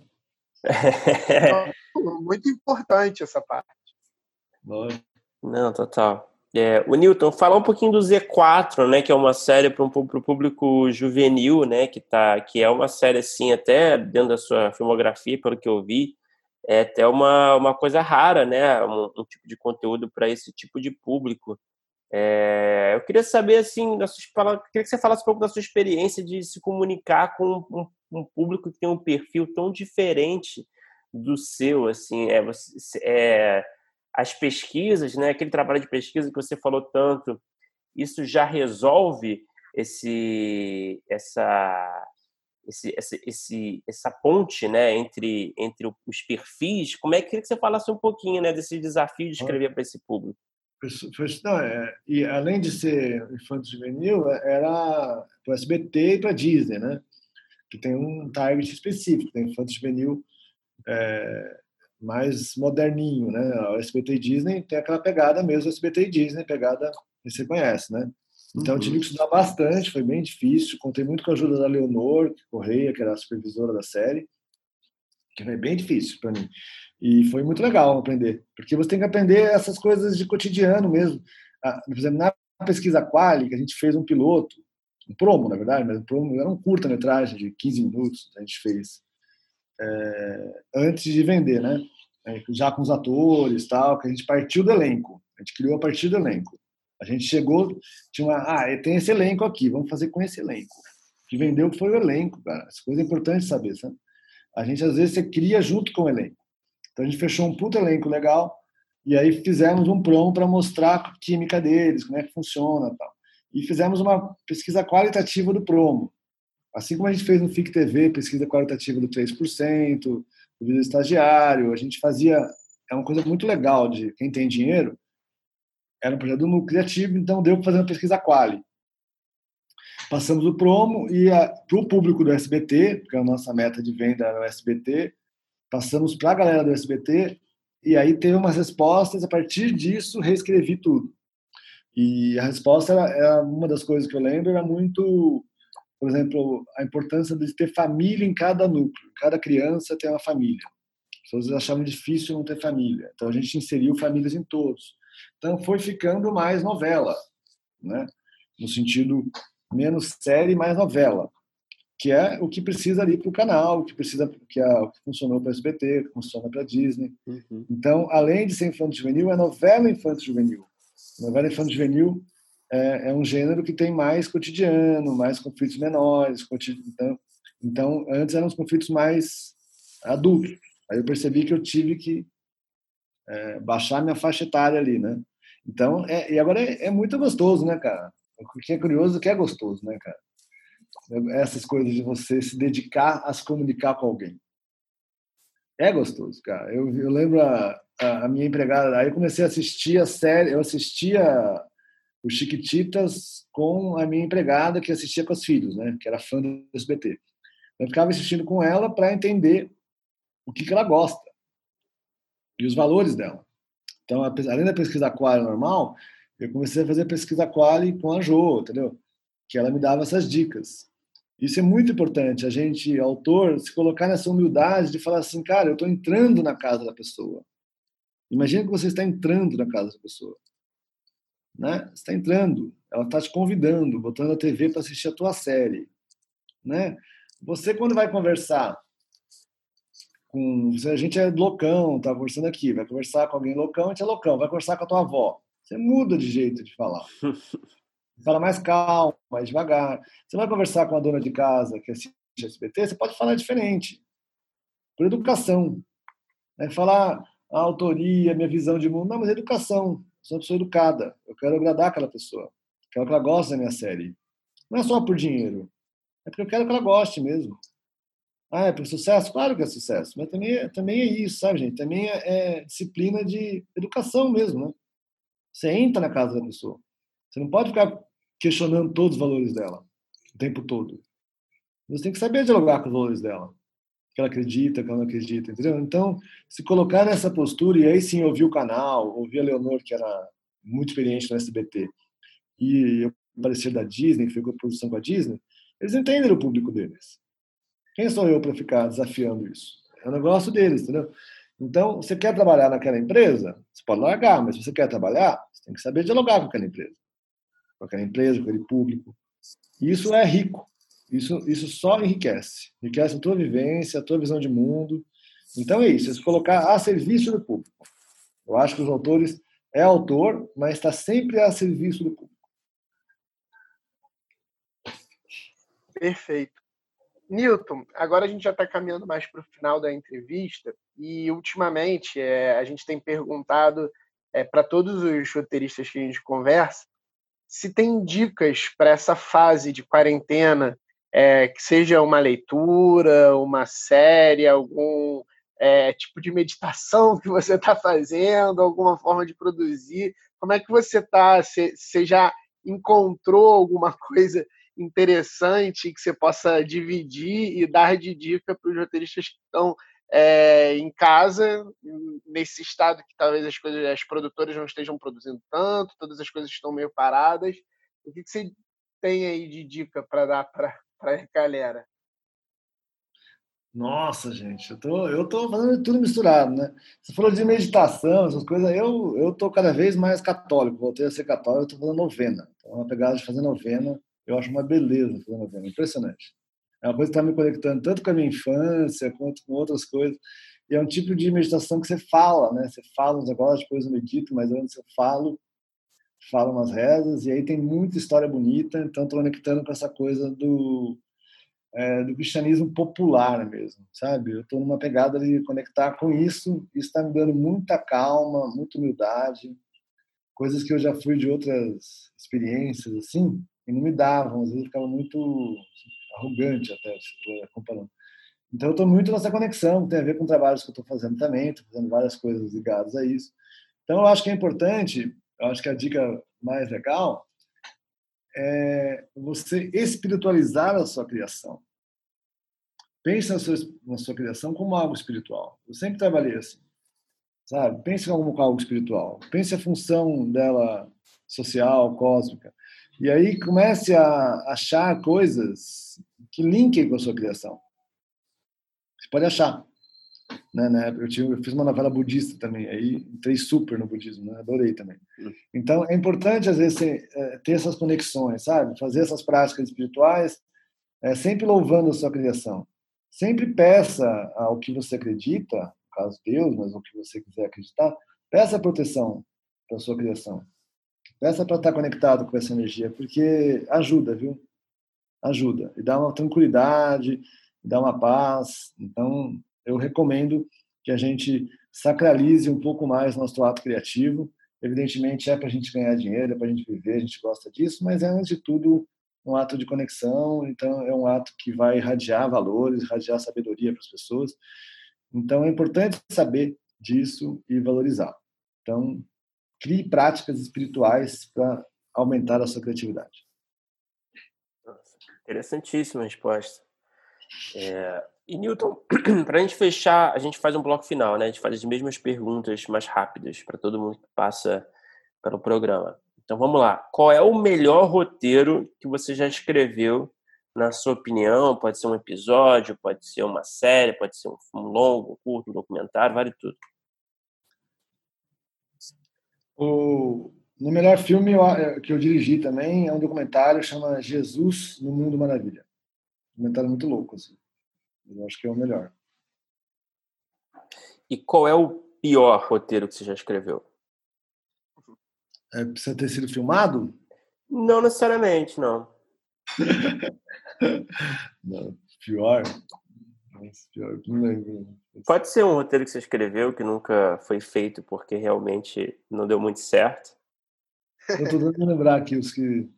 [LAUGHS] Muito importante essa parte. Não, total. É, o Newton, falar um pouquinho do Z4, né, que é uma série para um, o público juvenil, né, que tá, que é uma série assim até dentro da sua filmografia, pelo que eu vi, é até uma, uma coisa rara, né, um, um tipo de conteúdo para esse tipo de público. É, eu queria saber, assim, da sua, queria que você falasse um pouco da sua experiência de se comunicar com um, um público que tem um perfil tão diferente do seu, assim, é, você, é, as pesquisas, né, aquele trabalho de pesquisa que você falou tanto, isso já resolve esse, essa, esse, esse, esse, essa ponte né, entre, entre os perfis. Como é que você falasse um pouquinho né, desse desafio de escrever para esse público? Não, é, e além de ser infanto juvenil, é, era para o SBT e para a Disney, né? Que tem um target específico, tem infanto juvenil é, mais moderninho, né? O SBT e Disney tem aquela pegada mesmo, SBT e Disney, pegada que você conhece, né? Então uhum. tive que estudar bastante, foi bem difícil. Contei muito com a ajuda da Leonor Correia, que era a supervisora da série, que foi bem difícil para mim. E foi muito legal aprender, porque você tem que aprender essas coisas de cotidiano mesmo. Ah, por exemplo, na pesquisa Quali, que a gente fez um piloto, um promo, na verdade, mas um promo, era um curta-metragem de 15 minutos, a gente fez é, antes de vender, né? É, já com os atores tal, que a gente partiu do elenco. A gente criou a partir do elenco. A gente chegou, tinha uma, ah, tem esse elenco aqui, vamos fazer com esse elenco. O que vendeu foi o elenco, cara. Essa coisa é importante saber, sabe? A gente, às vezes, você cria junto com o elenco. Então, a gente fechou um puto elenco legal e aí fizemos um prom para mostrar a química deles, como é que funciona tal. E fizemos uma pesquisa qualitativa do promo. Assim como a gente fez no FIC TV, pesquisa qualitativa do 3%, do vídeo estagiário, a gente fazia... É uma coisa muito legal de quem tem dinheiro, era um projeto no criativo, então deu para fazer uma pesquisa quali. Passamos o promo e para o público do SBT, porque a nossa meta de venda era o SBT, passamos para a galera do SBT e aí teve umas respostas. A partir disso, reescrevi tudo. E a resposta era, era uma das coisas que eu lembro era muito, por exemplo, a importância de ter família em cada núcleo. Cada criança tem uma família. As pessoas achavam difícil não ter família. Então a gente inseriu famílias em todos. Então foi ficando mais novela, né? no sentido menos série, mais novela, que é o que precisa ali para o canal, o que precisa que, é, o que funcionou para a SBT, que funciona para a Disney. Uhum. Então, além de ser infanto juvenil, é novela infanto juvenil. Novela infanto juvenil é, é, um gênero que tem mais cotidiano, mais conflitos menores. Então, então, antes eram os conflitos mais adultos. Aí eu percebi que eu tive que é, baixar minha faixa etária ali, né? Então, é, e agora é, é, muito gostoso, né, cara? O que é curioso, o que é gostoso, né, cara? Essas coisas de você se dedicar a se comunicar com alguém. É gostoso, cara. Eu, eu lembro a, a, minha empregada, aí eu comecei a assistir a série, eu assistia os Chiquititas com a minha empregada que assistia com os filhos, né? Que era fã do SBT. Eu ficava assistindo com ela para entender o que, que ela gosta e os valores dela. Então, além da pesquisa quali normal, eu comecei a fazer pesquisa quali com a Jo, entendeu? Que ela me dava essas dicas. Isso é muito importante, a gente, autor, se colocar nessa humildade de falar assim, cara, eu estou entrando na casa da pessoa. Imagina que você está entrando na casa da pessoa. Né? Você está entrando, ela está te convidando, botando a TV para assistir a tua série. Né? Você, quando vai conversar com. A gente é loucão, tá conversando aqui, vai conversar com alguém loucão, a gente é loucão, vai conversar com a tua avó. Você muda de jeito de falar. [LAUGHS] Fala mais calmo, mais devagar. Você vai conversar com a dona de casa que assiste SBT, você pode falar diferente. Por educação. Né? Falar a autoria, minha visão de mundo. Não, mas é educação. Eu sou uma pessoa educada. Eu quero agradar aquela pessoa. quero que ela goste da minha série. Não é só por dinheiro. É porque eu quero que ela goste mesmo. Ah, é para sucesso? Claro que é sucesso, mas também, é, também é isso, sabe, gente? Também é, é, disciplina de educação mesmo, né? Você entra na casa da pessoa. Você não pode ficar questionando todos os valores dela o tempo todo. Você tem que saber dialogar com os valores dela. Que ela acredita, que ela não acredita, entendeu? Então, se colocar nessa postura, e aí sim ouvir o canal, ouvir a Leonor, que era muito experiente no SBT, e eu parecer da Disney, que a produção com a Disney, eles entendem o público deles. Quem sou eu para ficar desafiando isso? É o negócio deles, entendeu? Então, você quer trabalhar naquela empresa? Você pode largar, mas se você quer trabalhar, você tem que saber dialogar com aquela empresa. Com aquela empresa, com aquele público. Isso é rico. Isso, isso só enriquece. Enriquece a tua vivência, a tua visão de mundo. Então é isso, é se colocar a serviço do público. Eu acho que os autores é autor, mas está sempre a serviço do público. Perfeito. Newton, agora a gente já está caminhando mais para o final da entrevista e, ultimamente, é, a gente tem perguntado é, para todos os roteiristas que a gente conversa se tem dicas para essa fase de quarentena, é, que seja uma leitura, uma série, algum é, tipo de meditação que você está fazendo, alguma forma de produzir. Como é que você está? Você já encontrou alguma coisa interessante que você possa dividir e dar de dica para os roteiristas que estão é, em casa, nesse estado que talvez as coisas, as produtoras não estejam produzindo tanto, todas as coisas estão meio paradas. O que, que você tem aí de dica para dar para a [LAUGHS] galera? Nossa, gente, eu tô, eu tô fazendo tudo misturado, né? Você falou de meditação, essas coisas, eu, eu tô cada vez mais católico, voltei a ser católico, eu tô fazendo novena. Então, uma pegada de fazer novena, eu acho uma beleza impressionante. É uma coisa que está me conectando tanto com a minha infância quanto com outras coisas. E é um tipo de meditação que você fala, né? Você fala uns negócios, depois eu medito, mas antes eu falo, falo umas rezas, e aí tem muita história bonita, então estou conectando com essa coisa do, é, do cristianismo popular mesmo, sabe? Eu estou numa pegada de conectar com isso, isso está me dando muita calma, muita humildade, coisas que eu já fui de outras experiências, assim, e não me davam, às vezes ficava muito arrogante até, comparando. Então, eu estou muito nessa conexão, tem a ver com trabalhos que eu estou fazendo também, estou fazendo várias coisas ligadas a isso. Então, eu acho que é importante, eu acho que a dica mais legal é você espiritualizar a sua criação. Pense na sua, na sua criação como algo espiritual. Eu sempre trabalhei assim, sabe? Pense como algo espiritual. Pense a função dela social, cósmica. E aí comece a achar coisas que linkem com a sua criação. Você pode achar. Né, né? Eu, tinha, eu fiz uma novela budista também, aí entrei super no budismo, né? adorei também. Hum. Então é importante, às vezes, é, ter essas conexões, sabe? Fazer essas práticas espirituais, é, sempre louvando a sua criação. Sempre peça ao que você acredita, no caso Deus, mas o que você quiser acreditar, peça proteção para a sua criação. Peça para estar conectado com essa energia, porque ajuda, viu? Ajuda. E dá uma tranquilidade, dá uma paz. Então, eu recomendo que a gente sacralize um pouco mais nosso ato criativo. Evidentemente, é para a gente ganhar dinheiro, é para a gente viver, a gente gosta disso, mas é, antes de tudo, um ato de conexão. Então, é um ato que vai irradiar valores, irradiar sabedoria para as pessoas. Então, é importante saber disso e valorizar. Então, crie práticas espirituais para aumentar a sua criatividade. Nossa, interessantíssima resposta. É... E Newton, [CLEARS THROAT] para a gente fechar, a gente faz um bloco final, né? A gente faz as mesmas perguntas mais rápidas para todo mundo que passa pelo programa. Então vamos lá. Qual é o melhor roteiro que você já escreveu, na sua opinião? Pode ser um episódio, pode ser uma série, pode ser um longo, curto, um documentário, vale tudo. O, no melhor filme é, que eu dirigi também é um documentário chama Jesus no Mundo Maravilha. Um documentário muito louco, assim. Eu acho que é o melhor. E qual é o pior roteiro que você já escreveu? É, precisa ter sido filmado? Não necessariamente, não. [LAUGHS] não pior. pior, não lembro. Pode ser um roteiro que você escreveu que nunca foi feito porque realmente não deu muito certo. Eu tô tentando lembrar aqui os que.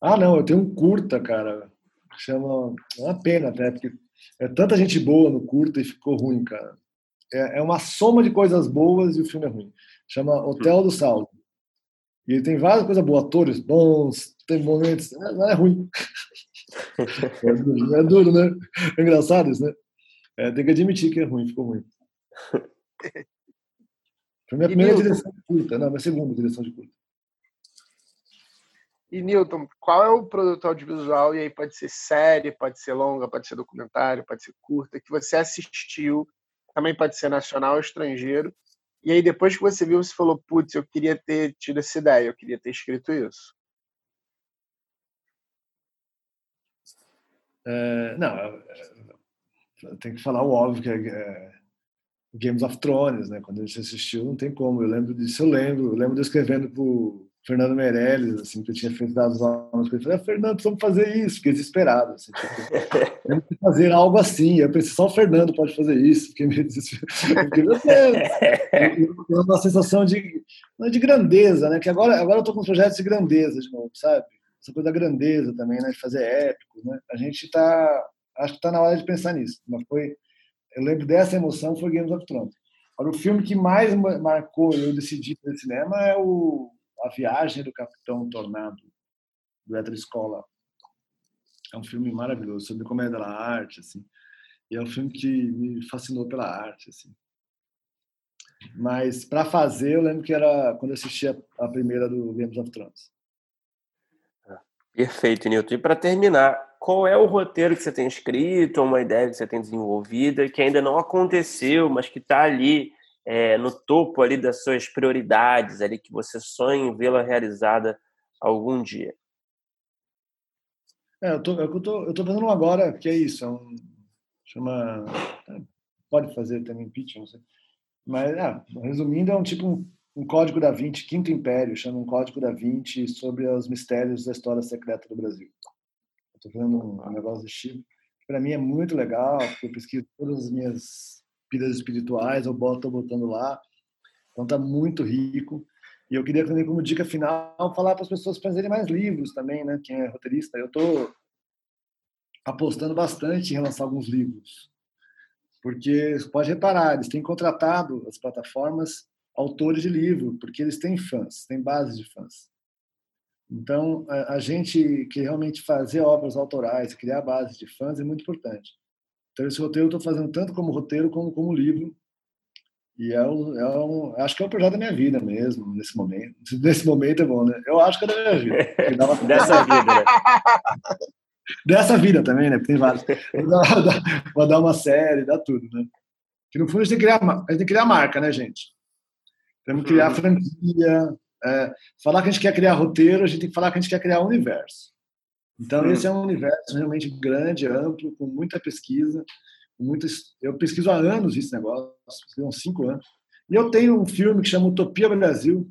Ah, não, eu tenho um curta, cara. Chama. É uma pena até, porque é tanta gente boa no curta e ficou ruim, cara. É, é uma soma de coisas boas e o filme é ruim. Chama Hotel do Salto. E tem várias coisas boas, atores bons, tem momentos. Não é ruim. [LAUGHS] É é duro, né? É engraçado isso, né? É, tem que admitir que é ruim, ficou ruim. Foi minha e primeira Newton, direção de curta, não, minha segunda direção de curta. E Newton, qual é o produto audiovisual, e aí pode ser série, pode ser longa, pode ser documentário, pode ser curta, que você assistiu, também pode ser nacional ou estrangeiro, e aí depois que você viu, você falou, putz, eu queria ter tido essa ideia, eu queria ter escrito isso. É, não, tem que falar o óbvio, que é, é Games of Thrones, né? Quando a gente assistiu, não tem como. Eu lembro disso, eu lembro. Eu lembro de escrevendo pro Fernando Meirelles, assim, que eu tinha feito das aulas. Eu falei, ah, Fernando, precisamos fazer isso. Fiquei desesperado. Assim, tipo, fazer algo assim. Eu pensei, só o Fernando pode fazer isso. Fiquei meio desesperado. Fiquei, meu Deus! uma sensação de, de grandeza, né? Que agora, agora eu tô com projetos de grandeza de novo, sabe? Essa coisa da grandeza também, né? De fazer épicos, né? A gente tá... Acho que tá na hora de pensar nisso. Mas foi eu lembro dessa emoção foi Games of Thrones. Agora, o filme que mais marcou eu decidi para o cinema é o A Viagem do Capitão Tornado, do Hétero Escola. É um filme maravilhoso, sobre comédia da arte, assim. E é um filme que me fascinou pela arte, assim. Mas para fazer, eu lembro que era quando eu assistia a primeira do Games of Thrones. Perfeito, Nilton. E para terminar, qual é o roteiro que você tem escrito, uma ideia que você tem desenvolvida, que ainda não aconteceu, mas que está ali é, no topo ali das suas prioridades, ali que você sonha em vê-la realizada algum dia? É, eu tô, eu tô, eu tô fazendo agora, que é isso, é um, chama, pode fazer também pitch, não sei, mas, ah, resumindo, é um tipo um, um código da Vinci, Quinto Império, chama um código da Vinci sobre os mistérios da história secreta do Brasil. Estou fazendo um negócio desse tipo. Para mim é muito legal, porque eu pesquiso todas as minhas vidas espirituais, eu boto, botando lá. Então tá muito rico. E eu queria também, como dica final, falar para as pessoas fazerem mais livros também, né? Quem é roteirista, eu estou apostando bastante em relançar alguns livros. Porque você pode reparar, eles têm contratado as plataformas autores de livro, porque eles têm fãs, têm base de fãs. Então, a, gente que realmente fazer obras autorais, criar base de fãs é muito importante. Então, esse roteiro eu estou fazendo tanto como roteiro como como livro. E é um, é um, acho que é o projeto da minha vida mesmo, nesse momento. Nesse momento é bom, né? Eu acho que é da minha vida. [LAUGHS] Dessa vida, né? [LAUGHS] Dessa vida também, né? Porque tem vários. Vou dar, vou dar uma série, dá tudo, né? Que no fundo a gente tem que criar, a gente tem que criar marca, né, gente? Temos que criar uhum. franquia, é, falar que a gente quer criar roteiro, a gente tem que falar que a gente quer criar universo. Então, hum. esse é um universo realmente grande, amplo, com muita pesquisa. Com eu pesquiso há anos esse negócio, pesquiso há uns cinco anos. E eu tenho um filme que chama Utopia Brasil,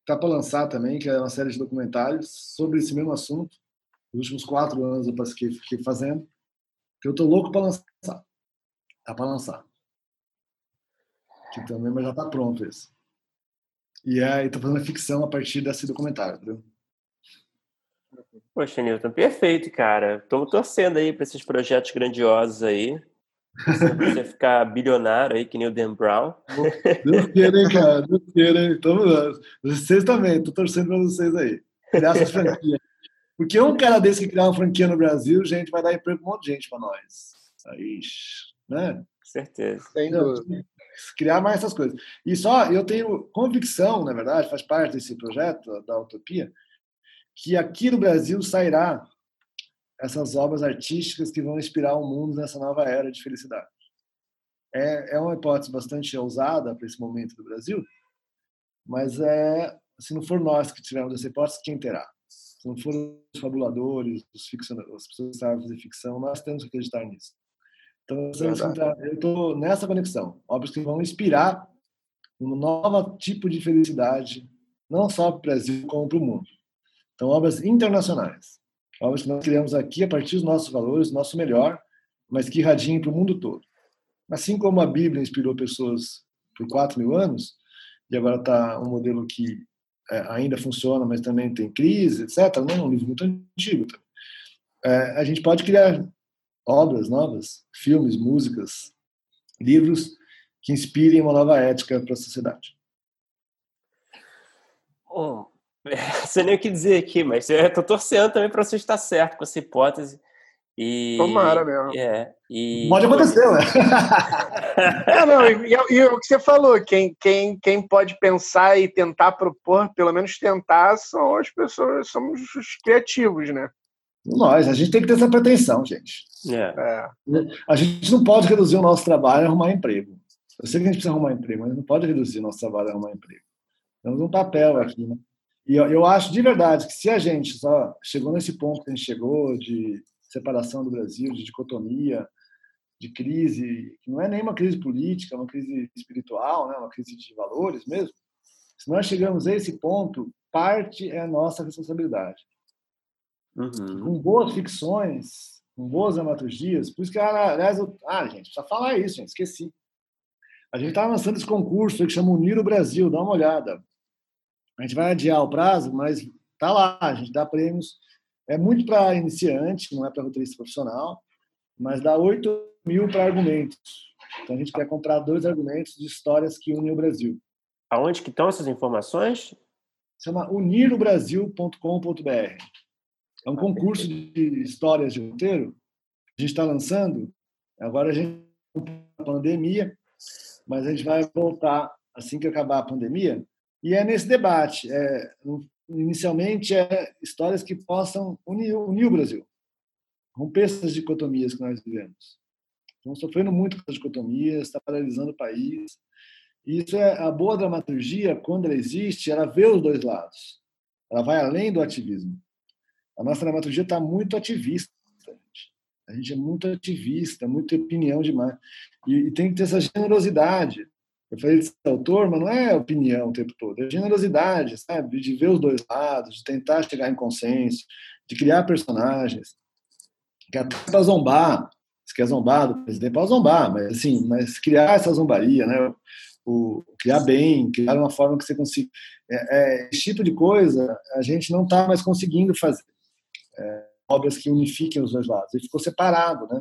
está para lançar também, que é uma série de documentários sobre esse mesmo assunto. Nos últimos quatro anos eu fiquei, fiquei fazendo, que eu estou louco para lançar. Está para lançar. Que também, mas já está pronto esse. E aí tô fazendo a ficção a partir desse documentário, entendeu? Poxa, Newton, perfeito, cara. Estamos torcendo aí para esses projetos grandiosos aí. Você [LAUGHS] ficar bilionário aí, que nem o Dan Brown. Deus queira, hein, cara? Deus queira, hein? Tamo, vocês também, tô torcendo para vocês aí. Criar essas franquias. Porque um cara desse que criar uma franquia no Brasil, gente, vai dar emprego para um monte de gente para nós. Aí, né? Certeza. Sem dúvida criar mais essas coisas. E só eu tenho convicção, na verdade, faz parte desse projeto da Utopia, que aqui no Brasil sairá essas obras artísticas que vão inspirar o mundo nessa nova era de felicidade. É, é uma hipótese bastante ousada para esse momento do Brasil, mas é se não for nós que tivermos essa hipótese, quem terá? Se não forem os fabuladores, os ficcionadores, as pessoas que sabem fazer ficção, nós temos que acreditar nisso. Então, eu estou nessa conexão. Obras que vão inspirar um novo tipo de felicidade, não só para o Brasil, como para o mundo. Então, obras internacionais. Obras que nós criamos aqui a partir dos nossos valores, nosso melhor, mas que irradiem para o mundo todo. Assim como a Bíblia inspirou pessoas por 4 mil anos, e agora está um modelo que é, ainda funciona, mas também tem crise, etc. Não é um livro muito antigo. Tá? A gente pode criar obras novas, filmes, músicas, livros que inspirem uma nova ética para a sociedade. Bom, você [LAUGHS] nem o que dizer aqui, mas eu estou torcendo também para você estar certo com essa hipótese. E, Tomara mesmo. É, e... Pode acontecer, né? é, [LAUGHS] não, e, e, o que você falou, quem, quem, quem pode pensar e tentar propor, pelo menos tentar, são as pessoas, somos os criativos, né? Nós, a gente tem que ter essa pretensão, gente. É. É. A gente não pode reduzir o nosso trabalho a arrumar emprego. Eu sei que a gente precisa arrumar emprego, mas não pode reduzir o nosso trabalho a arrumar emprego. Temos um papel aqui, né? E eu, eu acho de verdade que se a gente só chegou nesse ponto que a gente chegou de separação do Brasil, de dicotomia, de crise, que não é nem uma crise política, é uma crise espiritual, né? uma crise de valores mesmo, se nós chegamos a esse ponto, parte é a nossa responsabilidade. Uhum. Com boas ficções, com boas dramaturgias, por isso que, aliás, eu, ah, gente, precisa falar isso, gente, esqueci. A gente está lançando esse concurso que chama Unir o Brasil, dá uma olhada. A gente vai adiar o prazo, mas tá lá, a gente dá prêmios. É muito para iniciante, não é para roteirista profissional, mas dá 8 mil para argumentos. Então a gente quer comprar dois argumentos de histórias que unem o Brasil. Aonde que estão essas informações? Chama unirobrasil.com.br. É um concurso de histórias de roteiro. A gente está lançando. Agora a gente a pandemia, mas a gente vai voltar assim que acabar a pandemia. E é nesse debate. É, inicialmente é histórias que possam unir, unir o Brasil, romper essas dicotomias que nós vivemos. Estamos sofrendo muito com as dicotomias, está paralisando o país. E isso é a boa dramaturgia, quando ela existe, ela vê os dois lados. Ela vai além do ativismo. A nossa dramaturgia está muito ativista. A gente é muito ativista, muita opinião demais. E, e tem que ter essa generosidade. Eu falei de ser autor, mas não é opinião o tempo todo, é generosidade, sabe? De ver os dois lados, de tentar chegar em consenso, de criar personagens. Que até para zombar, se quer zombar do presidente, pode zombar, mas assim, mas criar essa zombaria, né? O, criar bem, criar uma forma que você consiga. É, é, esse tipo de coisa a gente não está mais conseguindo fazer. É, obras que unifiquem os dois lados. Ele ficou separado, né?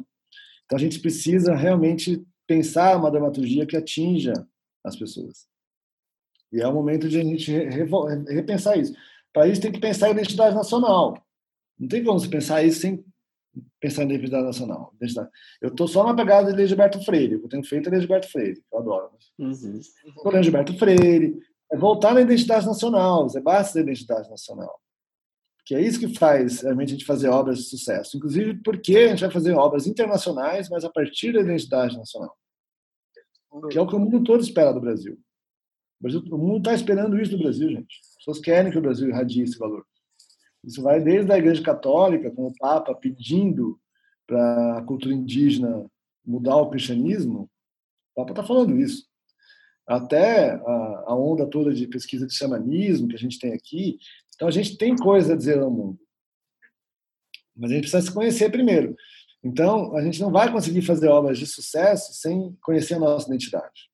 Então a gente precisa realmente pensar uma dramaturgia que atinja as pessoas. E é o momento de a gente repensar isso. Para isso tem que pensar em identidade nacional. Não tem como você pensar isso sem pensar em identidade nacional. Eu estou só na pegada de Gilberto Freire. Eu tenho feito é Gilberto Freire, eu adoro. Uhum. Estou Gilberto Freire. É voltar na identidade nacional, você basta da identidade nacional. Que é isso que faz realmente a gente fazer obras de sucesso. Inclusive porque a gente vai fazer obras internacionais, mas a partir da identidade nacional que é o que o mundo todo espera do Brasil. O, Brasil, o mundo está esperando isso do Brasil, gente. As pessoas querem que o Brasil irradie esse valor. Isso vai desde a Igreja Católica, com o Papa pedindo para a cultura indígena mudar o cristianismo. O Papa está falando isso. Até a, onda toda de pesquisa de xamanismo que a gente tem aqui. Então, a gente tem coisa a dizer ao mundo. Mas a gente precisa se conhecer primeiro. Então, a gente não vai conseguir fazer obras de sucesso sem conhecer a nossa identidade.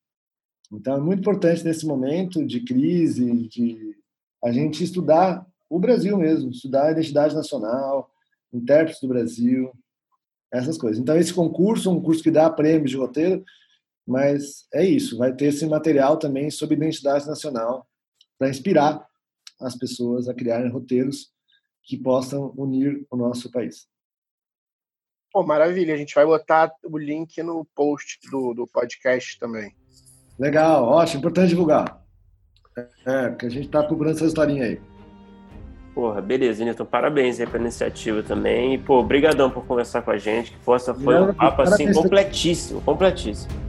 Então, é muito importante nesse momento de crise, de a gente estudar o Brasil mesmo, estudar a identidade nacional, intérpretes do Brasil, essas coisas. Então, esse concurso um curso que dá prêmios de roteiro, mas é isso, vai ter esse material também sobre identidade nacional para inspirar as pessoas a criarem roteiros que possam unir o nosso país. Pô, maravilha. A gente vai botar o link no post do, do podcast também. Legal, ótimo. Importante divulgar. É, porque a gente tá cobrando essa historinha aí. Porra, beleza, Nilton. Parabéns aí pela iniciativa também. E, pô, brigadão por conversar com a gente. Que força foi um papo assim completíssimo, completíssimo.